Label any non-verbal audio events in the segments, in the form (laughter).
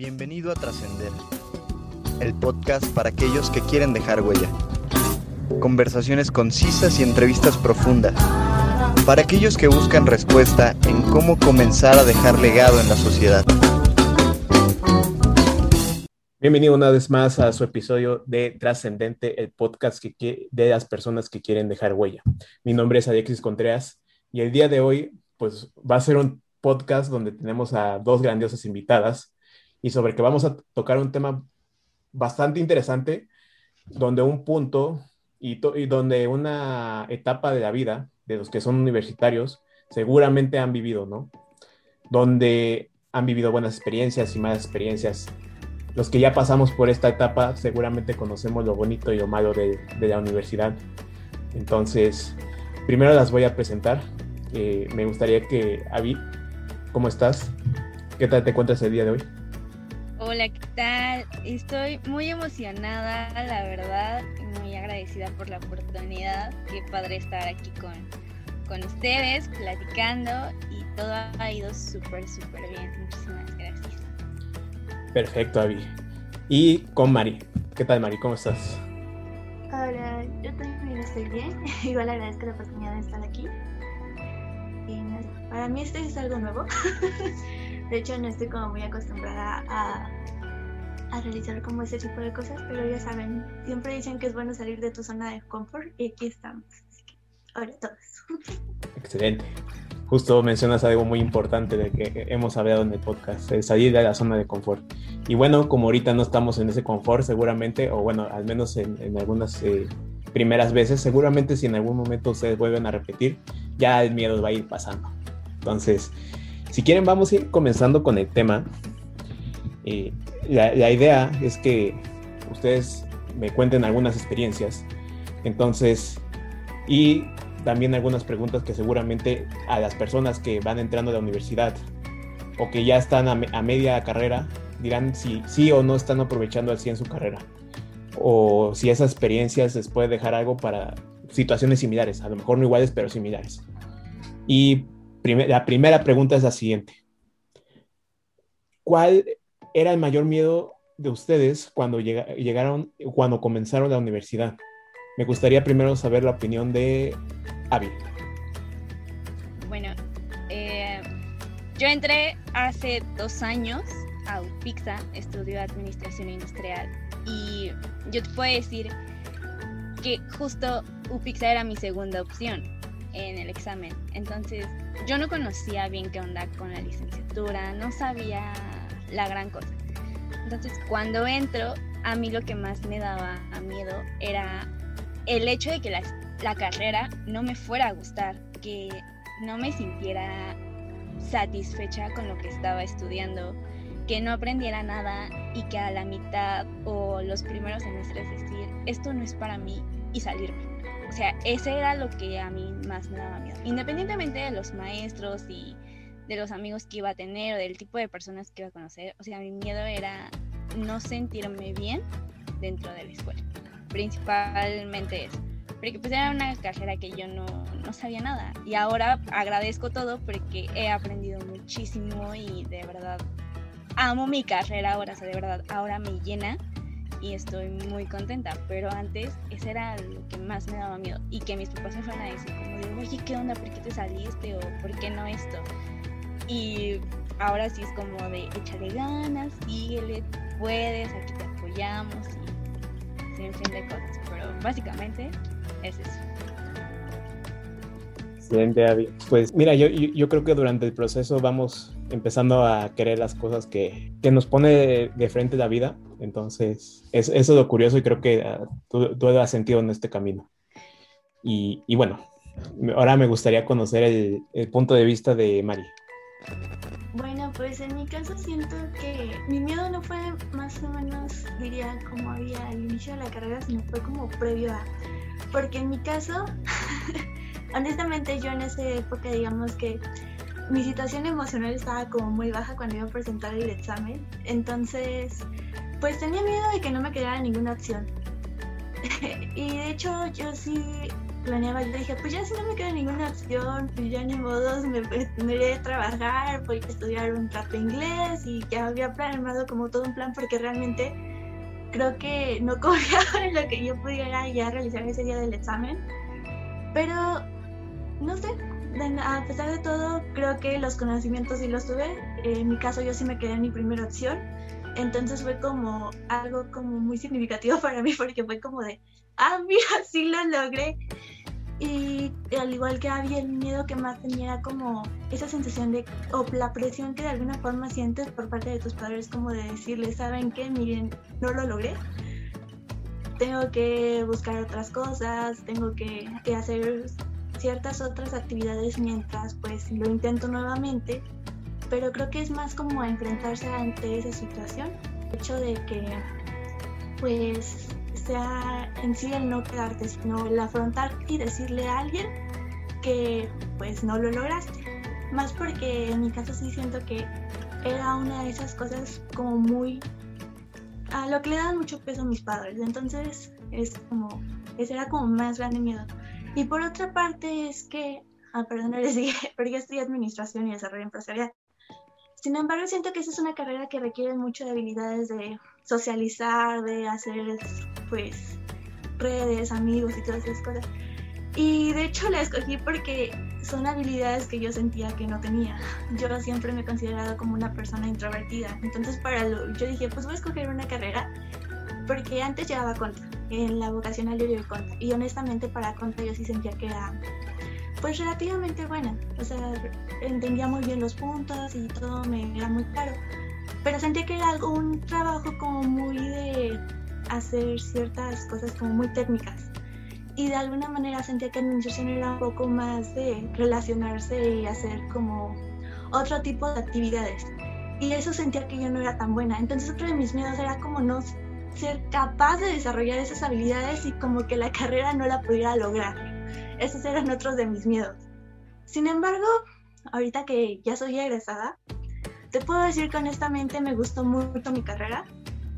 Bienvenido a Trascender, el podcast para aquellos que quieren dejar huella. Conversaciones concisas y entrevistas profundas. Para aquellos que buscan respuesta en cómo comenzar a dejar legado en la sociedad. Bienvenido una vez más a su episodio de Trascendente, el podcast que, de las personas que quieren dejar huella. Mi nombre es Alexis Contreras y el día de hoy pues va a ser un podcast donde tenemos a dos grandiosas invitadas y sobre que vamos a tocar un tema bastante interesante, donde un punto y, donde una etapa de la vida de los que son universitarios seguramente han vivido, ¿no? Donde han vivido buenas experiencias y malas experiencias. Los que ya pasamos por esta etapa seguramente conocemos lo bonito y lo malo de, de la universidad. Entonces, primero las voy a presentar. Eh, me gustaría que, Avi, ¿cómo estás? ¿Qué tal te encuentras el día de hoy? Hola, ¿qué tal? Estoy muy emocionada, la verdad, muy agradecida por la oportunidad. Qué padre estar aquí con, con ustedes, platicando y todo ha ido súper, súper bien. Muchísimas gracias. Perfecto, Avi. Y con Mari. ¿Qué tal, Mari? ¿Cómo estás? Hola, yo también estoy bien. (laughs) Igual agradezco la oportunidad de estar aquí. Y para mí este es algo nuevo. (laughs) De hecho, no estoy como muy acostumbrada a, a, realizar como ese tipo de cosas, pero ya saben, siempre dicen que es bueno salir de tu zona de confort y aquí estamos. Así que, ahora todos. Excelente. Justo mencionas algo muy importante de que hemos hablado en el podcast, salir de la zona de confort. Y bueno, como ahorita no estamos en ese confort, seguramente, o bueno, al menos en, en algunas eh, primeras veces, seguramente si en algún momento ustedes vuelven a repetir, ya el miedo va a ir pasando. Entonces, si quieren, vamos a ir comenzando con el tema. Eh, la, idea es que ustedes me cuenten algunas experiencias. Entonces, y también algunas preguntas que seguramente a las personas que van entrando a la universidad o que ya están a, a media carrera dirán si sí o no están aprovechando al 100 su carrera. O si esas experiencias les puede dejar algo para situaciones similares, a lo mejor no iguales, pero similares. Y la primera pregunta es la siguiente. ¿Cuál era el mayor miedo de ustedes cuando llegaron, cuando comenzaron la universidad? Me gustaría primero saber la opinión de Avi. Bueno, eh, yo entré hace dos años a UPIXA, estudio Administración Industrial, y yo te puedo decir que justo UPIXA era mi segunda opción en el examen. Entonces, yo no conocía bien qué onda con la licenciatura, no sabía la gran cosa. Entonces, cuando entro, a mí lo que más me daba miedo era el hecho de que la, la carrera no me fuera a gustar, que no me sintiera satisfecha con lo que estaba estudiando, que no aprendiera nada y que a la mitad o los primeros semestres decir, esto no es para mí y salirme. O sea, ese era lo que a mí más me daba miedo. Independientemente de los maestros y de los amigos que iba a tener o del tipo de personas que iba a conocer, o sea, mi miedo era no sentirme bien dentro de la escuela. Principalmente eso. Porque pues era una carrera que yo no, no sabía nada. Y ahora agradezco todo porque he aprendido muchísimo y de verdad amo mi carrera ahora, o sea, de verdad, ahora me llena y estoy muy contenta, pero antes ese era lo que más me daba miedo y que mis papás me fueran a decir como de, oye, ¿qué onda? ¿Por qué te saliste? o ¿por qué no esto? Y ahora sí es como de, échale ganas, síguele, puedes, aquí te apoyamos y sin fin de cosas, pero básicamente es eso. Excelente, Abby. Pues mira, yo, yo, yo creo que durante el proceso vamos empezando a querer las cosas que, que nos pone de, de, frente la vida. Entonces, es, eso es lo curioso y creo que uh, tú, tú, has sentido en este camino. Y, y, bueno, ahora me gustaría conocer el, el, punto de vista de Mari. Bueno, pues en mi caso siento que mi miedo no fue más o menos, diría, como había al inicio de la carrera, sino fue como previo a... Porque en mi caso, (laughs) honestamente yo en esa época, digamos que mi situación emocional estaba como muy baja cuando iba a presentar el examen. Entonces, pues tenía miedo de que no me quedara ninguna opción. (laughs) y de hecho, yo sí planeaba, yo dije, pues ya si no me queda ninguna opción, pues ya ni modos, me tendré a trabajar, voy a estudiar un rato inglés y ya había planeado como todo un plan porque realmente creo que no (laughs) confiaba en lo que yo pudiera ya realizar ese día del examen. Pero, no sé, a pesar de todo, creo que los conocimientos sí los tuve. En mi caso yo sí me quedé en mi primera opción. Entonces fue como algo como muy significativo (laughs) para mí porque fue como de, ah, mira, (laughs) sí lo logré. Y al igual que había el miedo que más tenía como esa sensación de, o la presión que de alguna forma sientes por parte de tus padres, como de decirles, ¿saben qué? Miren, no lo logré. Tengo que buscar otras cosas, tengo que, que hacer ciertas otras actividades mientras pues lo intento nuevamente, pero creo que es más como enfrentarse ante esa situación, el hecho de que pues sea en sí el no quedarte, sino el afrontar y decirle a alguien que pues no lo lograste. Más porque en mi caso sí siento que era una de esas cosas como muy a lo que le dan mucho peso a mis padres. Entonces es como, ese era como más grande miedo. Y por otra parte es que, ah, perdón, (laughs) les dije, porque estudié administración y desarrollo empresarial. Sin embargo, siento que esa es una carrera que requiere mucho de habilidades de socializar, de hacer, pues, redes, amigos y todas esas cosas. Y de hecho la escogí porque son habilidades que yo sentía que no tenía. Yo siempre me he considerado como una persona introvertida. Entonces para lo, yo dije, pues voy a escoger una carrera porque antes llevaba conta. En la vocacional yo llevé conta. Y honestamente para conta yo sí sentía que era pues relativamente buena. O sea, entendía muy bien los puntos y todo me era muy claro. Pero sentía que era algo, un trabajo como muy de hacer ciertas cosas como muy técnicas y de alguna manera sentía que administración era un poco más de relacionarse y hacer como otro tipo de actividades. Y eso sentía que yo no era tan buena. Entonces otro de mis miedos era como no ser capaz de desarrollar esas habilidades y como que la carrera no la pudiera lograr. Esos eran otros de mis miedos. Sin embargo, ahorita que ya soy egresada, te puedo decir que honestamente me gustó mucho mi carrera,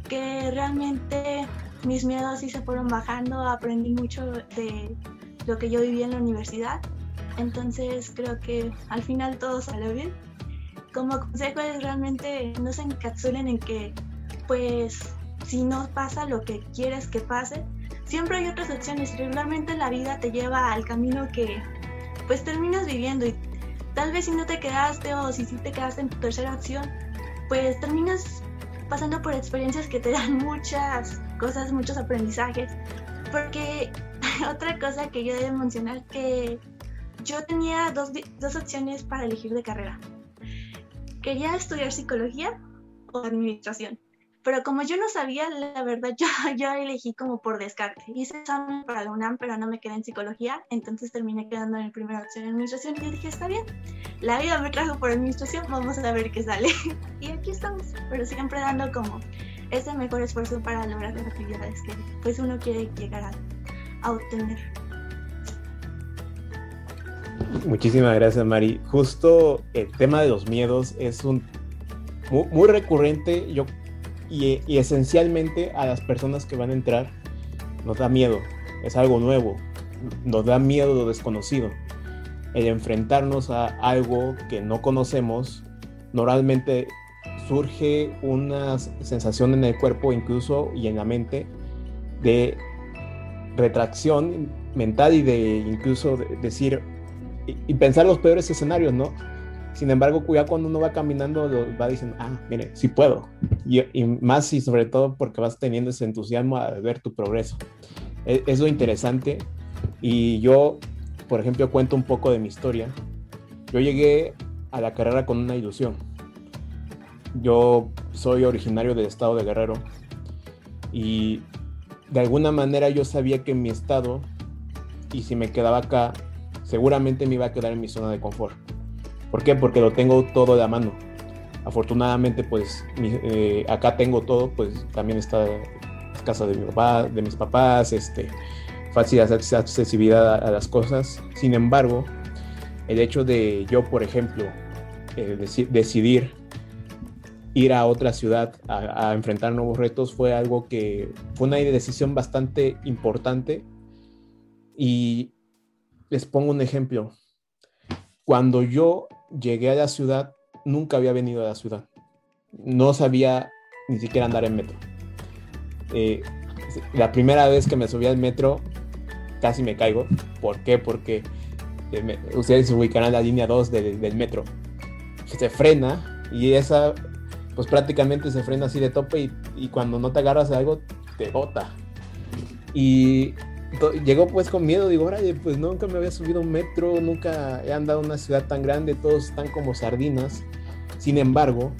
que realmente mis miedos sí se fueron bajando, aprendí mucho de lo que yo viví en la universidad, entonces creo que al final todo salió bien. Como consejo es realmente no se encapsulen en que pues si no pasa lo que quieres que pase, siempre hay otras opciones. Regularmente la vida te lleva al camino que pues terminas viviendo y tal vez si no te quedaste o si sí te quedaste en tu tercera opción, pues terminas pasando por experiencias que te dan (laughs) muchas cosas, muchos aprendizajes. Porque (laughs) otra cosa que yo debo mencionar que yo tenía dos, dos opciones para elegir de carrera. Quería estudiar psicología o administración. Pero como yo no sabía, la verdad, (laughs) yo, yo elegí como por descarte. Hice examen para la UNAM, pero no me quedé en psicología, entonces terminé quedando en primera opción en administración y dije, está bien, la vida me trajo por administración, vamos a ver qué sale. (laughs) y aquí estamos, pero siempre dando como ese mejor esfuerzo para lograr las actividades que pues uno quiere llegar a, obtener. Muchísimas gracias, Mari. Justo el tema de los miedos es un muy, recurrente yo, y, esencialmente a las personas que van a entrar nos da miedo, es algo nuevo, nos da miedo lo desconocido. El enfrentarnos a algo que no conocemos normalmente surge una sensación en el cuerpo incluso y en la mente de retracción mental y de incluso decir y, pensar los peores escenarios, ¿no? Sin embargo, ya cuando uno va caminando, va diciendo, ah, mire, sí puedo. Y, más y sobre todo porque vas teniendo ese entusiasmo a ver tu progreso. Es, es, lo interesante. Y yo, por ejemplo, cuento un poco de mi historia. Yo llegué a la carrera con una ilusión yo soy originario del estado de Guerrero y de alguna manera yo sabía que en mi estado, y si me quedaba acá, seguramente me iba a quedar en mi zona de confort. ¿Por qué? Porque lo tengo todo a mano. Afortunadamente, pues eh, acá tengo todo, pues también está la casa de mis papás, este, fácil accesibilidad a, las cosas. Sin embargo, el hecho de yo, por ejemplo, eh, decidir ir a otra ciudad a, enfrentar nuevos retos fue algo que fue una decisión bastante importante y les pongo un ejemplo. Cuando yo llegué a la ciudad, nunca había venido a la ciudad. No sabía ni siquiera andar en metro. Eh, la primera vez que me subí al metro, casi me caigo. ¿Por qué? Porque eh, ustedes se ubicarán en la línea 2 del metro. Se frena y esa, pues prácticamente se frena así de tope y, y cuando no te agarras de algo, te bota. Y llegó pues con miedo, digo, oye, pues nunca me había subido un metro, nunca he andado en una ciudad tan grande, todos están como sardinas. Sin embargo,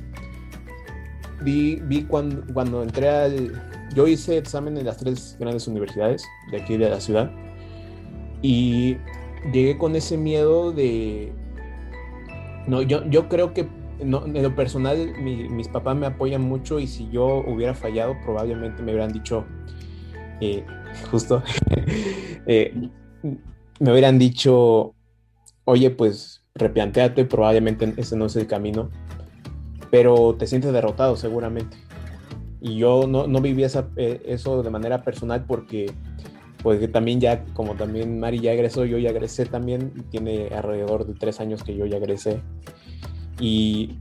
vi, vi cuando, cuando entré al... Yo hice examen en las tres grandes universidades de aquí de la ciudad y llegué con ese miedo de... No, yo, yo creo que en lo personal mis papás me apoyan mucho y si yo hubiera fallado probablemente me hubieran dicho, eh, (laughs) justo, (laughs) eh, me hubieran dicho, oye, pues replanteate, probablemente ese no es el camino, pero te sientes derrotado seguramente. Y yo no, no viví eh, eso de manera personal porque, pues también ya, como también Mari ya egresó, yo ya egresé también, tiene alrededor de tres años que yo ya egresé. Y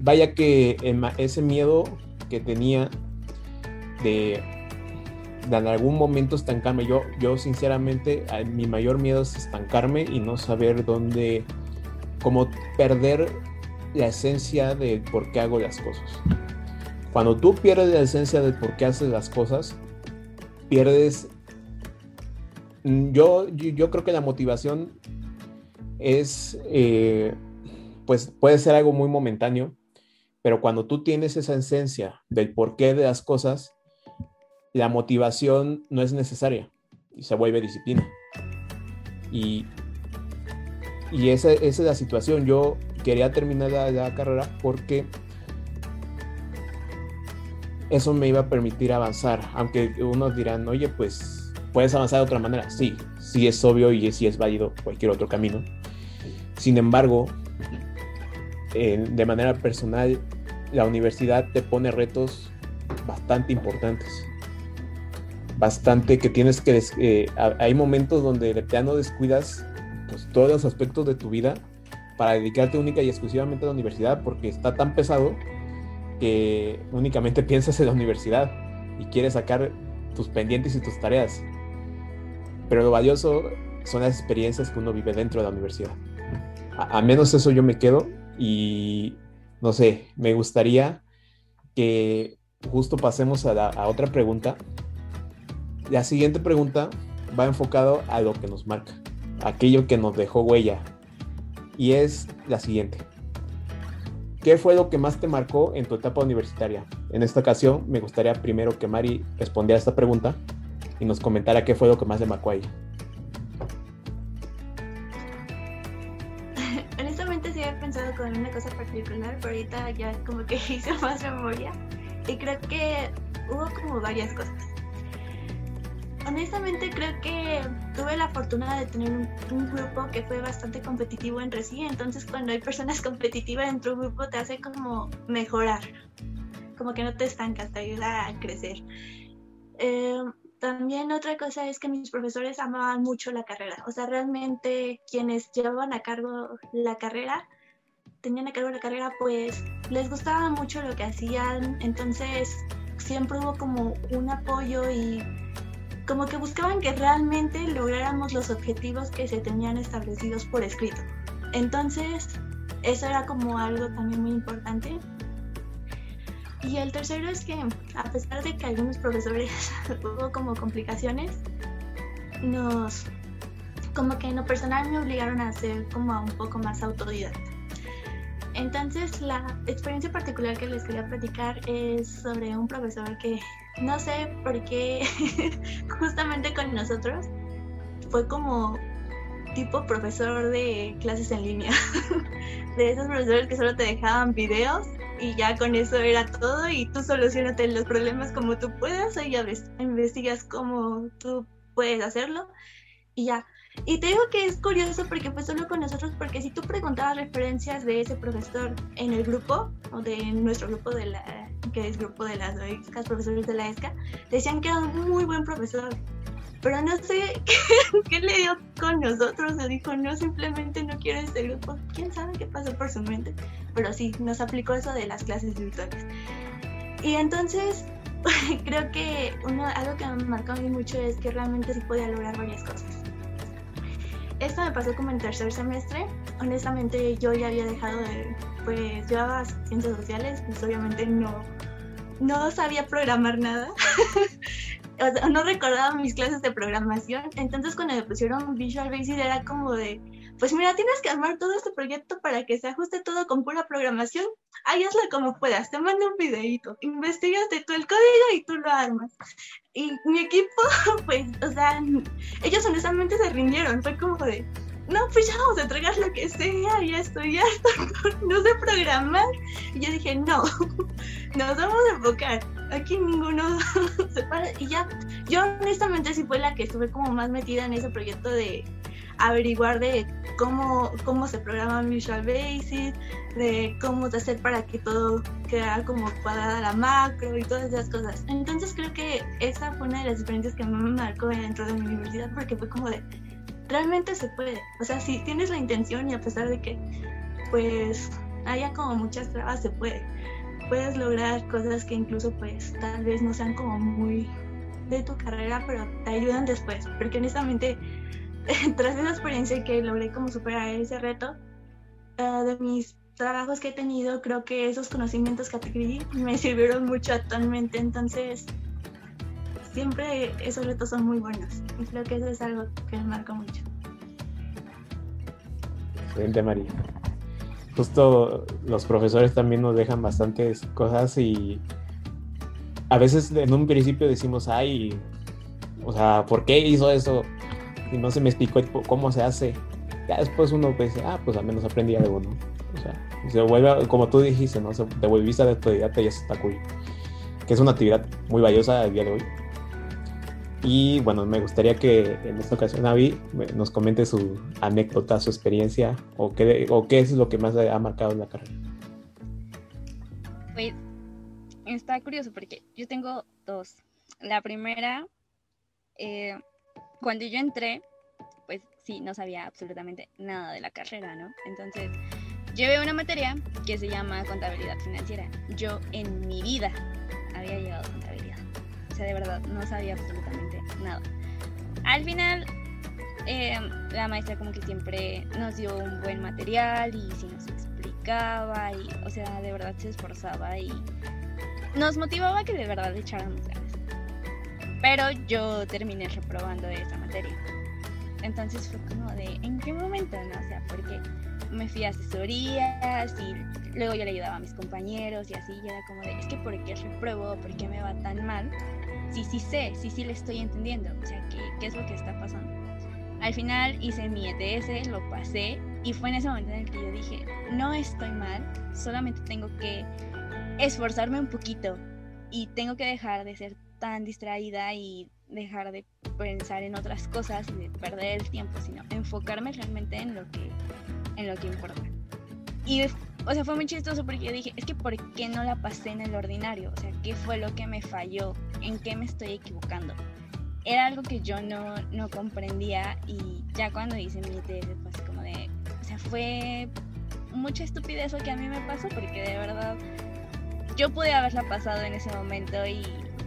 vaya que ese miedo que tenía de en algún momento estancarme. Yo, yo sinceramente, mi mayor miedo es estancarme y no saber dónde, como perder la esencia de por qué hago las cosas. Cuando tú pierdes la esencia de por qué haces las cosas, pierdes... Mm, yo, yo, creo que la motivación es, eh, pues puede ser algo muy momentáneo, pero cuando tú tienes esa esencia del porqué de las cosas, la motivación no es necesaria y se vuelve disciplina. Y, y esa, es la situación. Yo quería terminar la, carrera porque eso me iba a permitir avanzar. Aunque unos dirán, oye, pues puedes avanzar de otra manera. Sí, sí es obvio y sí es válido cualquier otro camino. Sin embargo, de manera personal, la universidad te pone retos bastante importantes bastante que tienes que... Eh, hay momentos donde de no descuidas pues, todos los aspectos de tu vida para dedicarte única y exclusivamente a la universidad porque está tan pesado que únicamente (laughs) piensas en la universidad y quieres sacar tus pendientes y tus tareas. Pero lo valioso son las experiencias que uno vive dentro de la universidad. A, menos eso yo me quedo y no sé, me gustaría que justo pasemos a otra pregunta la siguiente pregunta va enfocado a lo que nos marca, aquello que nos dejó huella. Y es la siguiente. ¿Qué fue lo que más te marcó en tu etapa universitaria? En esta ocasión me gustaría primero que Mari respondiera a esta pregunta y nos comentara qué fue lo que más le marcó a ella. (laughs) Honestamente sí he pensado con una cosa particular, pero ahorita ya como que (laughs) hice más memoria y creo que hubo como varias cosas honestamente creo que tuve la fortuna de tener un, grupo que fue bastante competitivo entre sí, entonces cuando hay personas (laughs) competitivas en tu grupo te hace como mejorar, como que no te estancas, te ayuda a crecer. Eh, también otra cosa es que mis profesores amaban mucho la carrera, o sea, realmente quienes llevaban a cargo la carrera, tenían a cargo la carrera, pues les gustaba mucho lo que hacían, entonces siempre hubo como un apoyo y como que buscaban que realmente lográramos los objetivos que se tenían establecidos por escrito. Entonces, eso era como algo también muy importante. Y el tercero es que, a pesar de que algunos profesores (laughs) hubo como complicaciones, nos, como que en lo personal me obligaron a ser como un poco más autodidacta. Entonces, la experiencia particular que les quería platicar es sobre un profesor que no sé por qué (laughs) justamente con nosotros fue como tipo profesor de clases en línea, (laughs) de esos profesores que solo te dejaban videos y ya con eso era todo y tú solucionate los problemas como tú puedas y ya investigas cómo tú puedes hacerlo y ya. Y te digo que es curioso porque fue solo con nosotros, porque si tú preguntabas referencias de ese profesor en el grupo, o de nuestro grupo de la que es grupo de las ESCAS, profesores de la ESCA, decían que era un muy buen profesor. Pero no sé (laughs) qué, le dio con nosotros. Se dijo, no, simplemente no quiero este grupo. Quién sabe qué pasó por su mente. Pero sí, nos aplicó eso de las clases virtuales. Y entonces, (laughs) creo que uno, algo que me marcó a mí mucho es que realmente sí podía lograr varias cosas. Esto me pasó como en tercer semestre. Honestamente, yo ya había dejado de. Pues llevaba ciencias sociales, pues obviamente no, no sabía programar nada. (laughs) o sea, no recordaba mis clases de programación. Entonces, cuando me pusieron Visual Basic, era como de pues mira, tienes que armar todo este proyecto para que se ajuste todo con pura programación. Ahí hazlo como puedas, te mando un videito, investigate tú el código y tú lo armas. Y mi equipo, (laughs) pues, o sea, ellos honestamente se rindieron, fue como de, no, pues ya vamos a entregar lo que sea, ya estoy harto, (laughs) no sé programar. Y yo dije, no, (laughs) nos vamos a enfocar, aquí ninguno se para. Y ya, yo honestamente sí fue la que estuve como más metida en ese proyecto de averiguar de cómo, cómo se programa Visual Basic, de cómo hacer para que todo quedara como cuadrada la macro y todas esas cosas. Entonces creo que esa fue una de las diferencias que me marcó dentro de mi universidad porque fue como de, realmente se puede. O sea, si tienes la intención y a pesar de que pues haya como muchas trabas, se puede. Puedes lograr cosas que incluso pues tal vez no sean como muy de tu carrera, pero te ayudan después. Porque honestamente (laughs) tras esa experiencia que logré como superar ese reto, eh, de mis trabajos que he tenido, creo que esos conocimientos que adquirí me sirvieron mucho actualmente. Entonces, siempre esos retos son muy buenos. Y creo que eso es algo que me marca mucho. Excelente, María. Justo los profesores también nos dejan bastantes cosas y a veces en un principio decimos, ay, o sea, ¿por qué hizo eso? Y no se me explicó cómo se hace. Ya después uno pues, ah, pues al menos aprendí algo, ¿no? O sea, se vuelve, como tú dijiste, ¿no? Se, te volviste la autodidacta y eso está cool. Que es una actividad muy valiosa al día de hoy. Y bueno, me gustaría que en esta ocasión Avi nos comente su anécdota, su experiencia o qué, o qué es lo que más ha marcado en la carrera. Pues está curioso porque yo tengo dos. La primera, eh, cuando yo entré, sí, no sabía absolutamente nada de la carrera, ¿no? Entonces, llevé una materia que se llama contabilidad financiera. Yo en mi vida había llevado contabilidad. O sea, de verdad, no sabía absolutamente nada. Al final, eh, la maestra como que siempre nos dio un buen material y sí nos explicaba y, o sea, de verdad se esforzaba y nos motivaba que de verdad echáramos ganas. Pero yo terminé reprobando esa materia. Entonces fue como de, ¿en qué momento? No? O sea, porque me fui a asesorías y luego yo le ayudaba a mis compañeros y así, y era como de, es que ¿por qué repruebo? ¿Por qué me va tan mal? Sí, sí sé, sí, sí le estoy entendiendo, o sea, ¿qué, qué es lo que está pasando? Al final hice mi ETS, lo pasé y fue en ese momento en el que yo dije, no estoy mal, solamente tengo que esforzarme un poquito y tengo que dejar de ser tan distraída y dejar de pensar en otras cosas y de perder el tiempo, sino enfocarme realmente en lo que, en lo que importa. Y, o sea, fue muy chistoso porque yo dije, es que ¿por qué no la pasé en el ordinario? O sea, ¿qué fue lo que me falló? ¿En qué me estoy equivocando? Era algo que yo no, no comprendía y ya cuando hice mi fue así como de, o sea, fue mucha estupidez lo que a mí me pasó porque de verdad yo pude haberla pasado en ese momento y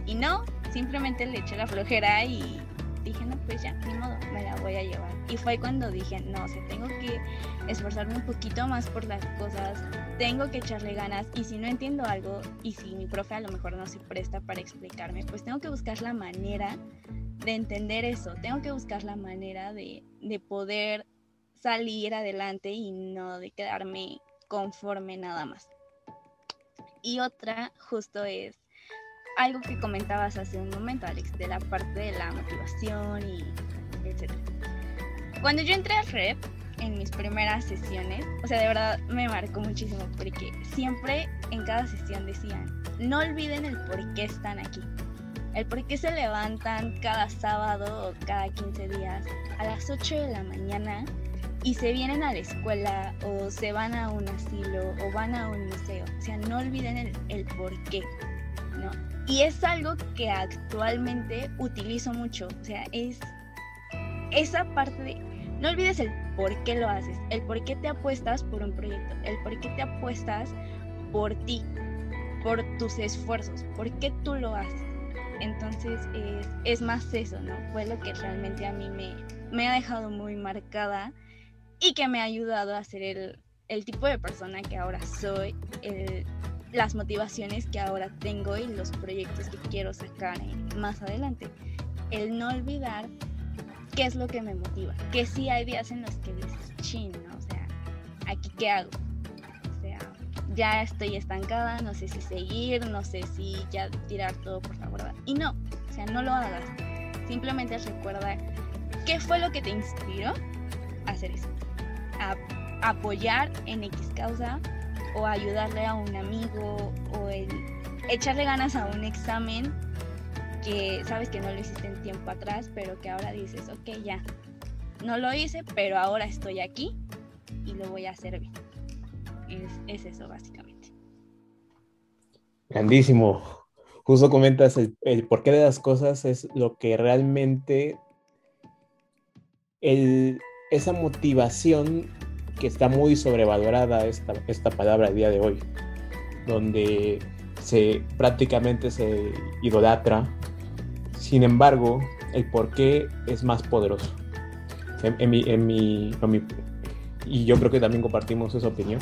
y no, simplemente le eché la flojera y dije, no, pues ya, ni modo, me la voy a llevar. Y fue cuando dije, no, o tengo que esforzarme un poquito más por las cosas, tengo que echarle ganas y si no entiendo algo y si mi profe a lo mejor no se presta para explicarme, pues tengo que buscar la manera de entender eso, tengo que buscar la manera de, de poder salir adelante y no de quedarme conforme nada más. Y otra justo es algo que comentabas hace un momento, Alex, de la parte de la motivación y etc. Cuando yo entré a Rep, en mis primeras sesiones, o sea, de verdad me marcó muchísimo porque siempre en cada sesión decían, no olviden el por qué están aquí. El por qué se levantan cada sábado o cada 15 días a las 8 de la mañana y se vienen a la escuela o se van a un asilo o van a un museo. O sea, no olviden el, el por qué ¿no? Y es algo que actualmente utilizo mucho, o sea, es esa parte de, no olvides el por qué lo haces, el por qué te apuestas por un proyecto, el por qué te apuestas por ti, por tus esfuerzos, por qué tú lo haces. Entonces es, es más eso, ¿no? Fue lo que realmente a mí me, me ha dejado muy marcada y que me ha ayudado a ser el, el tipo de persona que ahora soy, el, las motivaciones que ahora tengo y los proyectos que quiero sacar más adelante. El no olvidar qué es lo que me motiva. Que sí hay días en los que dices, chin, ¿no? O sea, ¿aquí qué hago? O sea, ya estoy estancada, no sé si seguir, no sé si ya tirar todo por favor. Y no, o sea, no lo hagas. Simplemente recuerda qué fue lo que te inspiró a hacer eso. A apoyar en X causa o ayudarle a un amigo o echarle ganas a un examen que sabes que no lo hiciste en tiempo atrás, pero que ahora dices, ok, ya, no lo hice, pero ahora estoy aquí y lo voy a hacer bien. Es, eso básicamente. Grandísimo. Justo comentas el, el porqué de las cosas es lo que realmente el, esa motivación que está muy sobrevalorada esta, esta palabra a día de hoy, donde se prácticamente se idolatra sin embargo, el por qué es más poderoso. En, mi, en, mi, y yo creo que también compartimos esa opinión.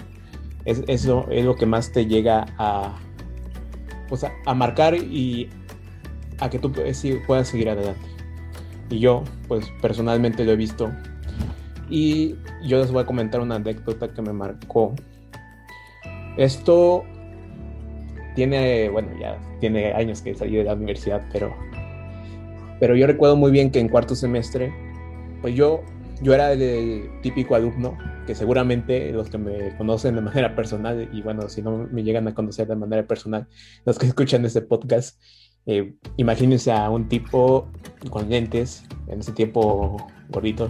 Es, eso es lo que más te llega a, a, marcar y a que tú puedas seguir adelante. Y yo, pues personalmente lo he visto. Y yo les voy a comentar una anécdota que me marcó. Esto tiene, bueno, ya tiene años que salí de la universidad, pero pero yo recuerdo muy bien que en cuarto semestre, pues yo, yo era el típico alumno, que seguramente los que me conocen de manera personal, y bueno, si no me llegan a conocer de manera personal, los que escuchan este podcast, eh, imagínense a un tipo con lentes, en ese tiempo gordito,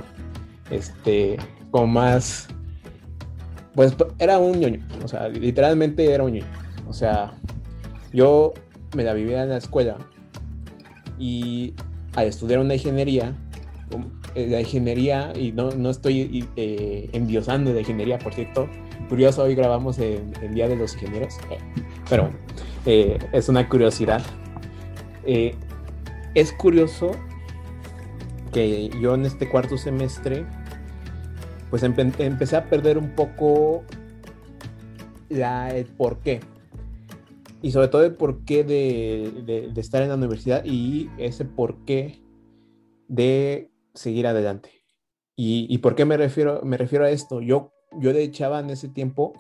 este, como más, pues era un ñoño, o sea, literalmente era un ñoño, o sea, yo me la vivía en la escuela y a estudiar una ingeniería, eh, la ingeniería, y no, no estoy eh, enviosando de ingeniería, por cierto, curioso, hoy grabamos el, Día de los Ingenieros, pero eh, es una curiosidad. Eh, es curioso que yo en este cuarto semestre, pues empecé a perder un poco la, el por qué y sobre todo el porqué de, de, estar en la universidad y ese porqué de seguir adelante. ¿Y, y por qué me refiero, me refiero a esto? Yo, yo le echaba en ese tiempo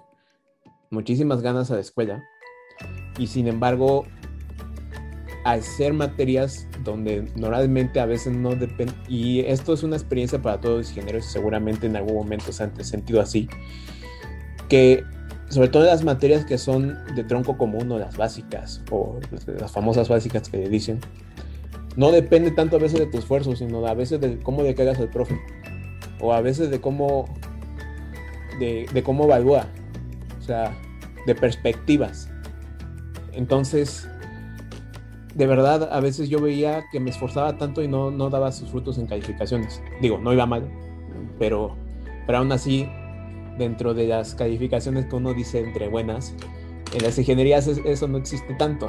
muchísimas ganas a la escuela y sin embargo al ser materias donde normalmente a veces no depende, y esto es una experiencia para todos los ingenieros, seguramente en algún momento se han sentido así, que sobre todo las materias que son de tronco común o las básicas, o las famosas básicas que dicen, no depende tanto a veces de tu esfuerzo, sino a veces de cómo le caigas al profe, o a veces de cómo, de, cómo evalúa, o sea, de perspectivas. Entonces, de verdad, a veces yo veía que me esforzaba tanto y no, no daba sus frutos en calificaciones. Digo, no iba mal, pero, pero aún así dentro de las calificaciones que uno dice entre buenas, en las ingenierías eso no existe tanto.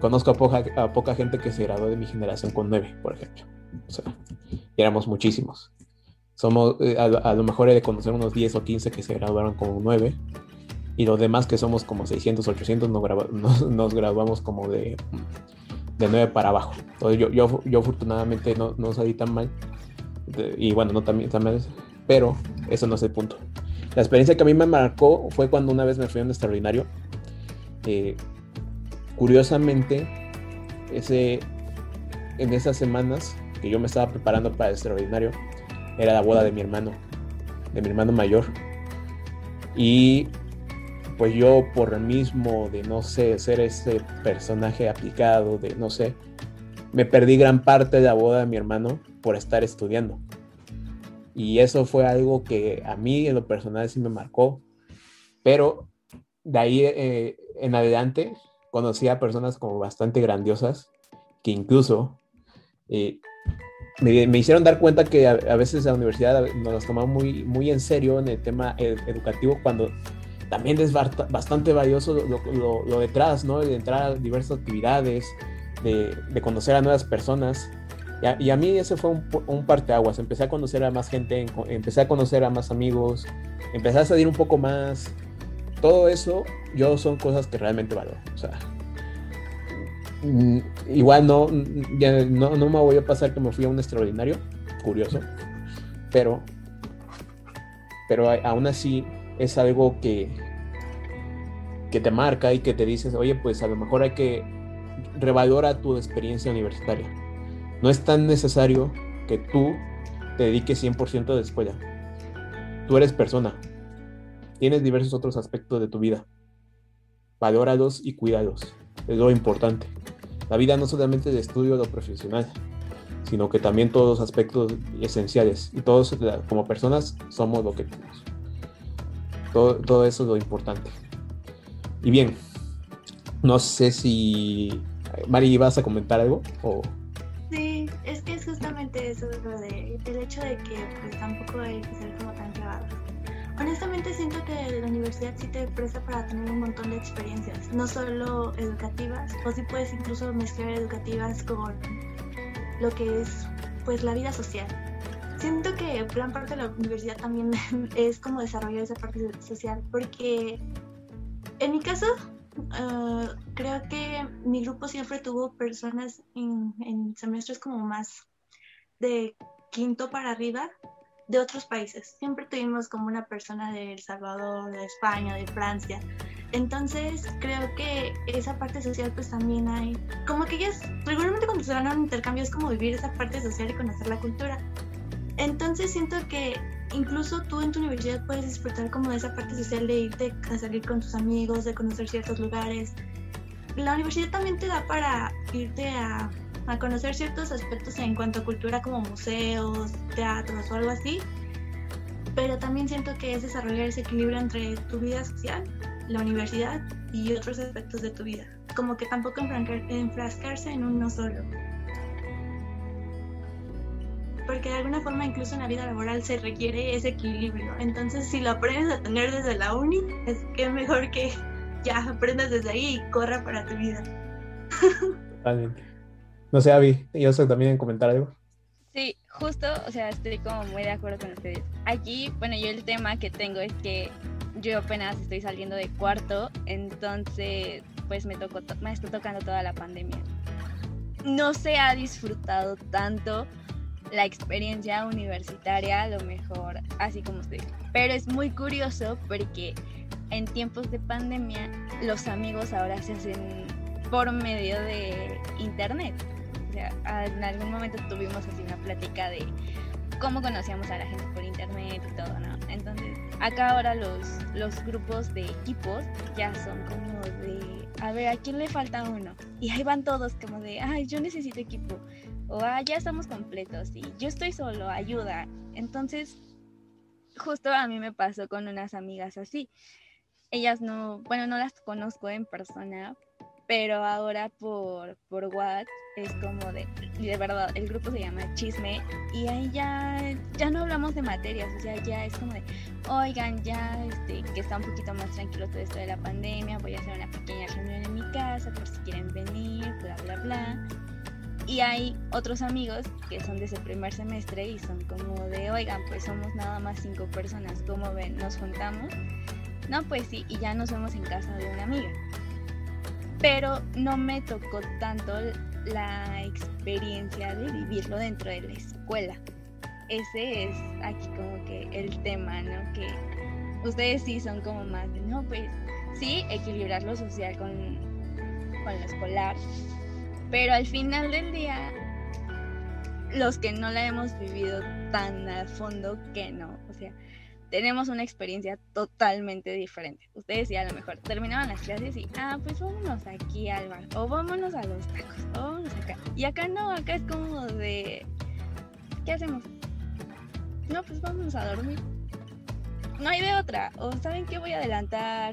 Conozco a poca, a poca gente que se graduó de mi generación con nueve, por ejemplo. O sea, éramos muchísimos. Somos, eh, a, lo mejor he de conocer unos 10 o 15 que se graduaron con nueve. Y los demás que somos como 600, 800 (laughs) nos, nos, graduamos como de, de 9 para abajo. Entonces yo, yo, yo afortunadamente no, no salí tan mal. y bueno, no también, también pero eso no es el punto. La experiencia que a mí me marcó fue cuando una vez me fui a un extraordinario. Eh, curiosamente, ese, en esas semanas que yo me estaba preparando para el extraordinario, era la boda de mi hermano, de mi hermano mayor. Y pues yo por el mismo de no sé, ser ese personaje aplicado, de no sé, me perdí gran parte de la boda de mi hermano por estar estudiando. Y eso fue algo que a mí en lo personal sí me marcó. Pero de ahí eh, en adelante, conocí a personas como bastante grandiosas que incluso eh, me, hicieron dar cuenta que a, veces la universidad nos tomaba muy, muy en serio en el tema educativo cuando también es bastante valioso lo, detrás, ¿no? De entrar a diversas actividades, de, conocer a nuevas personas. Y a, mí ese fue un, parteaguas. Empecé a conocer a más gente, empecé a conocer a más amigos, empecé a salir un poco más. Todo eso, yo son cosas que realmente valoro. O sea, Mm, igual no, ya no, no me voy a pasar que me fui a un extraordinario, curioso, pero, pero aún así es algo que, que te marca y que te dices, oye, pues a lo mejor hay que revalorar tu experiencia universitaria. No es tan necesario que tú te dediques 100% de la escuela. Tú eres persona. Tienes diversos otros aspectos de tu vida. Valóralos y cuídalos. Es lo importante. La vida no solamente de estudio o profesional, sino que también todos los aspectos esenciales. Y todos como personas somos lo que tenemos. Todo, eso es lo importante. Y bien, no sé si Mari vas a comentar algo o... Sí, es que es justamente eso, lo de, el hecho de que pues, tampoco hay que ser como tan clavado. Honestamente siento que la universidad sí te presta para tener un montón de experiencias, no solo educativas, o sí puedes incluso mezclar educativas con lo que es pues la vida social. Siento que gran parte de la universidad también (laughs) es como desarrollar esa parte social, porque en mi caso ah, creo que mi grupo siempre tuvo personas en, semestres como más de quinto para arriba de otros países. Siempre tuvimos como una persona de El Salvador, de España, de Francia. Entonces creo que esa parte social pues también hay, como que ellos regularmente cuando se van a un intercambio es como vivir esa parte social y conocer la cultura. Entonces siento que incluso tú en tu universidad puedes disfrutar como de esa parte social de irte a salir con tus amigos, de conocer ciertos lugares. La universidad también te da para irte a a conocer ciertos aspectos en cuanto a cultura como museos, teatros o algo así, pero también siento que es desarrollar ese equilibrio entre tu vida social, la universidad y otros aspectos de tu vida, como que tampoco enfrascarse en uno solo. Porque de alguna forma incluso en la vida laboral se requiere ese equilibrio. Entonces si lo aprendes a tener desde la uni, es que mejor que ya aprendas desde ahí y corra para tu vida. Totalmente. No sé, Avi, yo sé también comentar algo. Sí, justo, o sea, estoy como muy de acuerdo con ustedes. Aquí, bueno, yo el tema que tengo es que yo apenas estoy saliendo de cuarto, entonces pues me, tocó me está tocando toda la pandemia. No se ha disfrutado tanto la experiencia universitaria, a lo mejor así como ustedes. Pero es muy curioso porque en tiempos de pandemia los amigos ahora se hacen por medio de internet en algún momento tuvimos así una plática de cómo conocíamos a la gente por internet y todo, ¿no? Entonces, acá ahora los, los grupos de equipos ya son como de, a ver, ¿a quién le falta uno? Y ahí van todos como de, ay, yo necesito equipo. O, ah, ya estamos completos y yo estoy solo, ayuda. Entonces, justo a mí me pasó con unas amigas así. Ellas no, bueno, no las conozco en persona, pero ahora por, por WhatsApp es como de, de verdad, el grupo se llama Chisme y ahí ya, ya no hablamos de materias, o sea, ya es como de, oigan, ya este, que está un poquito más tranquilo todo esto de la pandemia, voy a hacer una pequeña reunión en mi casa por si quieren venir, bla, bla, bla. Y hay otros amigos que son de ese primer semestre y son como de, oigan, pues somos nada más cinco personas, ¿cómo ven? ¿Nos juntamos? No, pues sí, y ya nos vemos en casa de una amiga pero no me tocó tanto la experiencia de vivirlo dentro de la escuela. Ese es aquí como que el tema, ¿no? Que ustedes sí son como más de, no, pues sí, equilibrar lo social con, con lo escolar, pero al final del día, los que no la hemos vivido tan a fondo que no, o sea, tenemos una experiencia totalmente diferente. Ustedes ya a lo mejor terminaban las clases y, ah, pues vámonos aquí al bar, o vámonos a los tacos, o vámonos acá. Y acá no, acá es como de, ¿qué hacemos? No, pues vámonos a dormir. No hay de otra. O saben que voy a adelantar